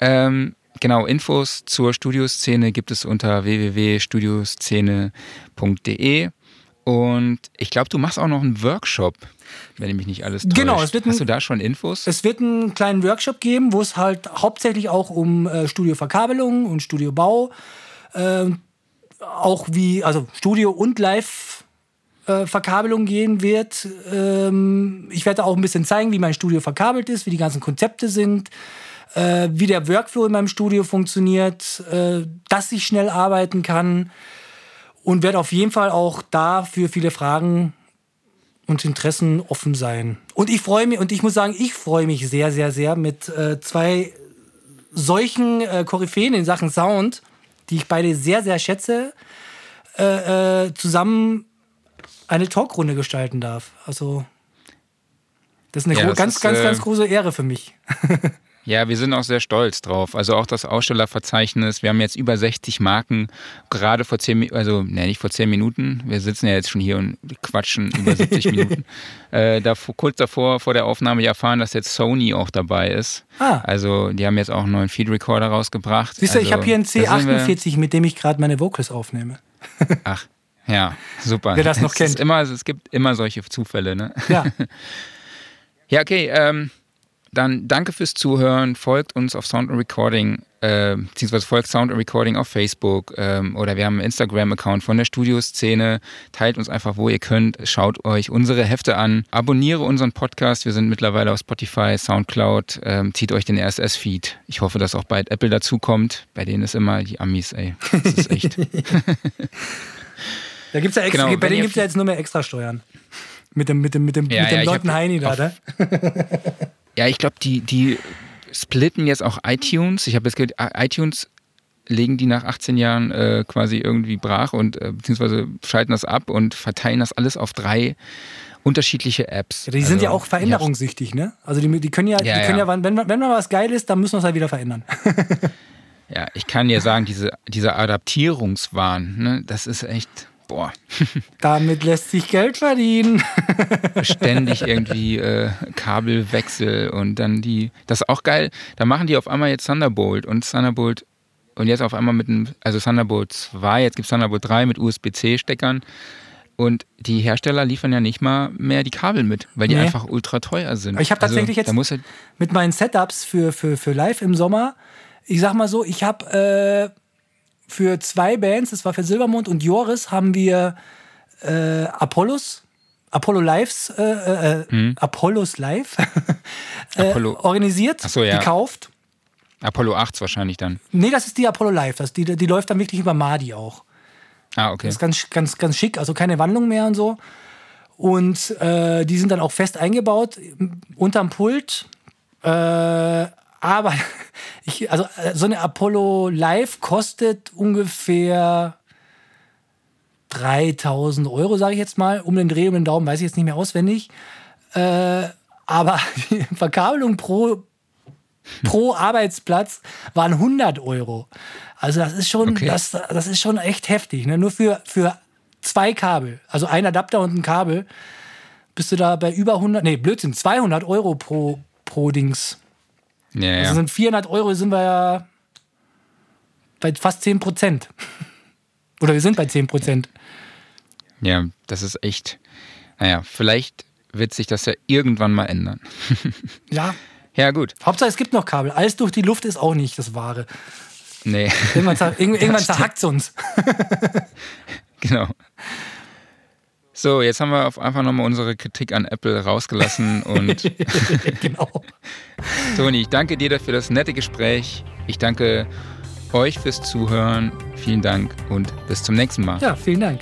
Ähm, genau, Infos zur Studioszene gibt es unter www.studioszene.de. Und ich glaube, du machst auch noch einen Workshop, wenn ich mich nicht alles täusche. Genau, es wird ein, Hast du da schon Infos? Es wird einen kleinen Workshop geben, wo es halt hauptsächlich auch um äh, Studioverkabelung und Studiobau, äh, auch wie, also Studio und Live äh, Verkabelung gehen wird. Ähm, ich werde auch ein bisschen zeigen, wie mein Studio verkabelt ist, wie die ganzen Konzepte sind, äh, wie der Workflow in meinem Studio funktioniert, äh, dass ich schnell arbeiten kann und werde auf jeden Fall auch da für viele Fragen und Interessen offen sein. Und ich freue mich, und ich muss sagen, ich freue mich sehr, sehr, sehr mit äh, zwei solchen äh, Koryphäen in Sachen Sound, die ich beide sehr, sehr schätze, äh, äh zusammen eine Talkrunde gestalten darf. Also, das ist eine ja, das ganz, ist, ganz, ganz äh, große Ehre für mich. *laughs* Ja, wir sind auch sehr stolz drauf. Also auch das Ausstellerverzeichnis. Wir haben jetzt über 60 Marken, gerade vor 10 Minuten, also ne, nicht vor 10 Minuten. Wir sitzen ja jetzt schon hier und quatschen über 70 *laughs* Minuten. Äh, davor, kurz davor, vor der Aufnahme, erfahren, dass jetzt Sony auch dabei ist. Ah. Also die haben jetzt auch einen neuen Feed Recorder rausgebracht. Siehst du, also, ich habe hier einen C48, mit dem ich gerade meine Vocals aufnehme. *laughs* Ach, ja, super. Wer das noch es kennt. Immer, es gibt immer solche Zufälle, ne? Ja. *laughs* ja, okay. Ähm, dann danke fürs Zuhören. Folgt uns auf Sound and Recording, äh, beziehungsweise folgt Sound and Recording auf Facebook ähm, oder wir haben einen Instagram-Account von der Studioszene. Teilt uns einfach, wo ihr könnt. Schaut euch unsere Hefte an. Abonniere unseren Podcast. Wir sind mittlerweile auf Spotify, Soundcloud. Ähm, zieht euch den RSS-Feed. Ich hoffe, dass auch bald Apple dazukommt. Bei denen ist immer die Amis, ey. Das ist echt. *laughs* da gibt's ja extra, genau, bei denen gibt es ja jetzt nur mehr Extrasteuern. Mit dem, mit dem, mit dem, ja, mit dem ja, Leuten Heini da, ne? *laughs* Ja, ich glaube, die, die splitten jetzt auch iTunes. Ich habe jetzt gehört, iTunes legen die nach 18 Jahren äh, quasi irgendwie brach und äh, beziehungsweise schalten das ab und verteilen das alles auf drei unterschiedliche Apps. Ja, die sind also, ja auch veränderungssüchtig, ne? Also die, die können ja, ja, die können ja. ja wenn, wenn mal was geil ist, dann müssen wir es halt wieder verändern. *laughs* ja, ich kann dir sagen, diese, dieser Adaptierungswahn, ne, das ist echt boah. *laughs* Damit lässt sich Geld verdienen. *laughs* Ständig irgendwie äh, Kabelwechsel und dann die. Das ist auch geil. Da machen die auf einmal jetzt Thunderbolt und Thunderbolt und jetzt auf einmal mit einem, also Thunderbolt 2, jetzt gibt es Thunderbolt 3 mit USB-C-Steckern. Und die Hersteller liefern ja nicht mal mehr die Kabel mit, weil die nee. einfach ultra teuer sind. Ich habe also, tatsächlich jetzt halt mit meinen Setups für, für, für live im Sommer, ich sag mal so, ich habe äh, für zwei Bands, das war für Silbermond und Joris, haben wir äh, Apollos, Apollo Lives, äh, äh, hm. Apollos Live *laughs* äh, Apollo. organisiert, so, ja. gekauft. Apollo 8 wahrscheinlich dann. Nee, das ist die Apollo Live. Das, die, die läuft dann wirklich über Madi auch. Ah, okay. Das ist ganz, ganz, ganz schick, also keine Wandlung mehr und so. Und äh, die sind dann auch fest eingebaut unterm Pult. Äh, aber *laughs* ich, also äh, so eine Apollo Live kostet ungefähr 3000 Euro, sage ich jetzt mal. Um den Dreh, um den Daumen, weiß ich jetzt nicht mehr auswendig. Äh, aber die *laughs* Verkabelung pro, pro Arbeitsplatz waren 100 Euro. Also das ist schon, okay. das, das ist schon echt heftig. Ne? Nur für, für zwei Kabel, also ein Adapter und ein Kabel, bist du da bei über 100, nee, Blödsinn, 200 Euro pro, pro Dings. Ja, ja. Also sind 400 Euro sind wir ja bei fast 10 Prozent. *laughs* Oder wir sind bei 10 Prozent. Ja, das ist echt. Naja, vielleicht wird sich das ja irgendwann mal ändern. *laughs* ja. Ja, gut. Hauptsache, es gibt noch Kabel. Alles durch die Luft ist auch nicht das Wahre. Nee. Irgendwann, *laughs* irgendwann zerhackt es uns. genau. So, jetzt haben wir auf einfach nochmal unsere Kritik an Apple rausgelassen und *laughs* genau. *laughs* Toni, ich danke dir dafür das nette Gespräch. Ich danke euch fürs Zuhören. Vielen Dank und bis zum nächsten Mal. Ja, vielen Dank.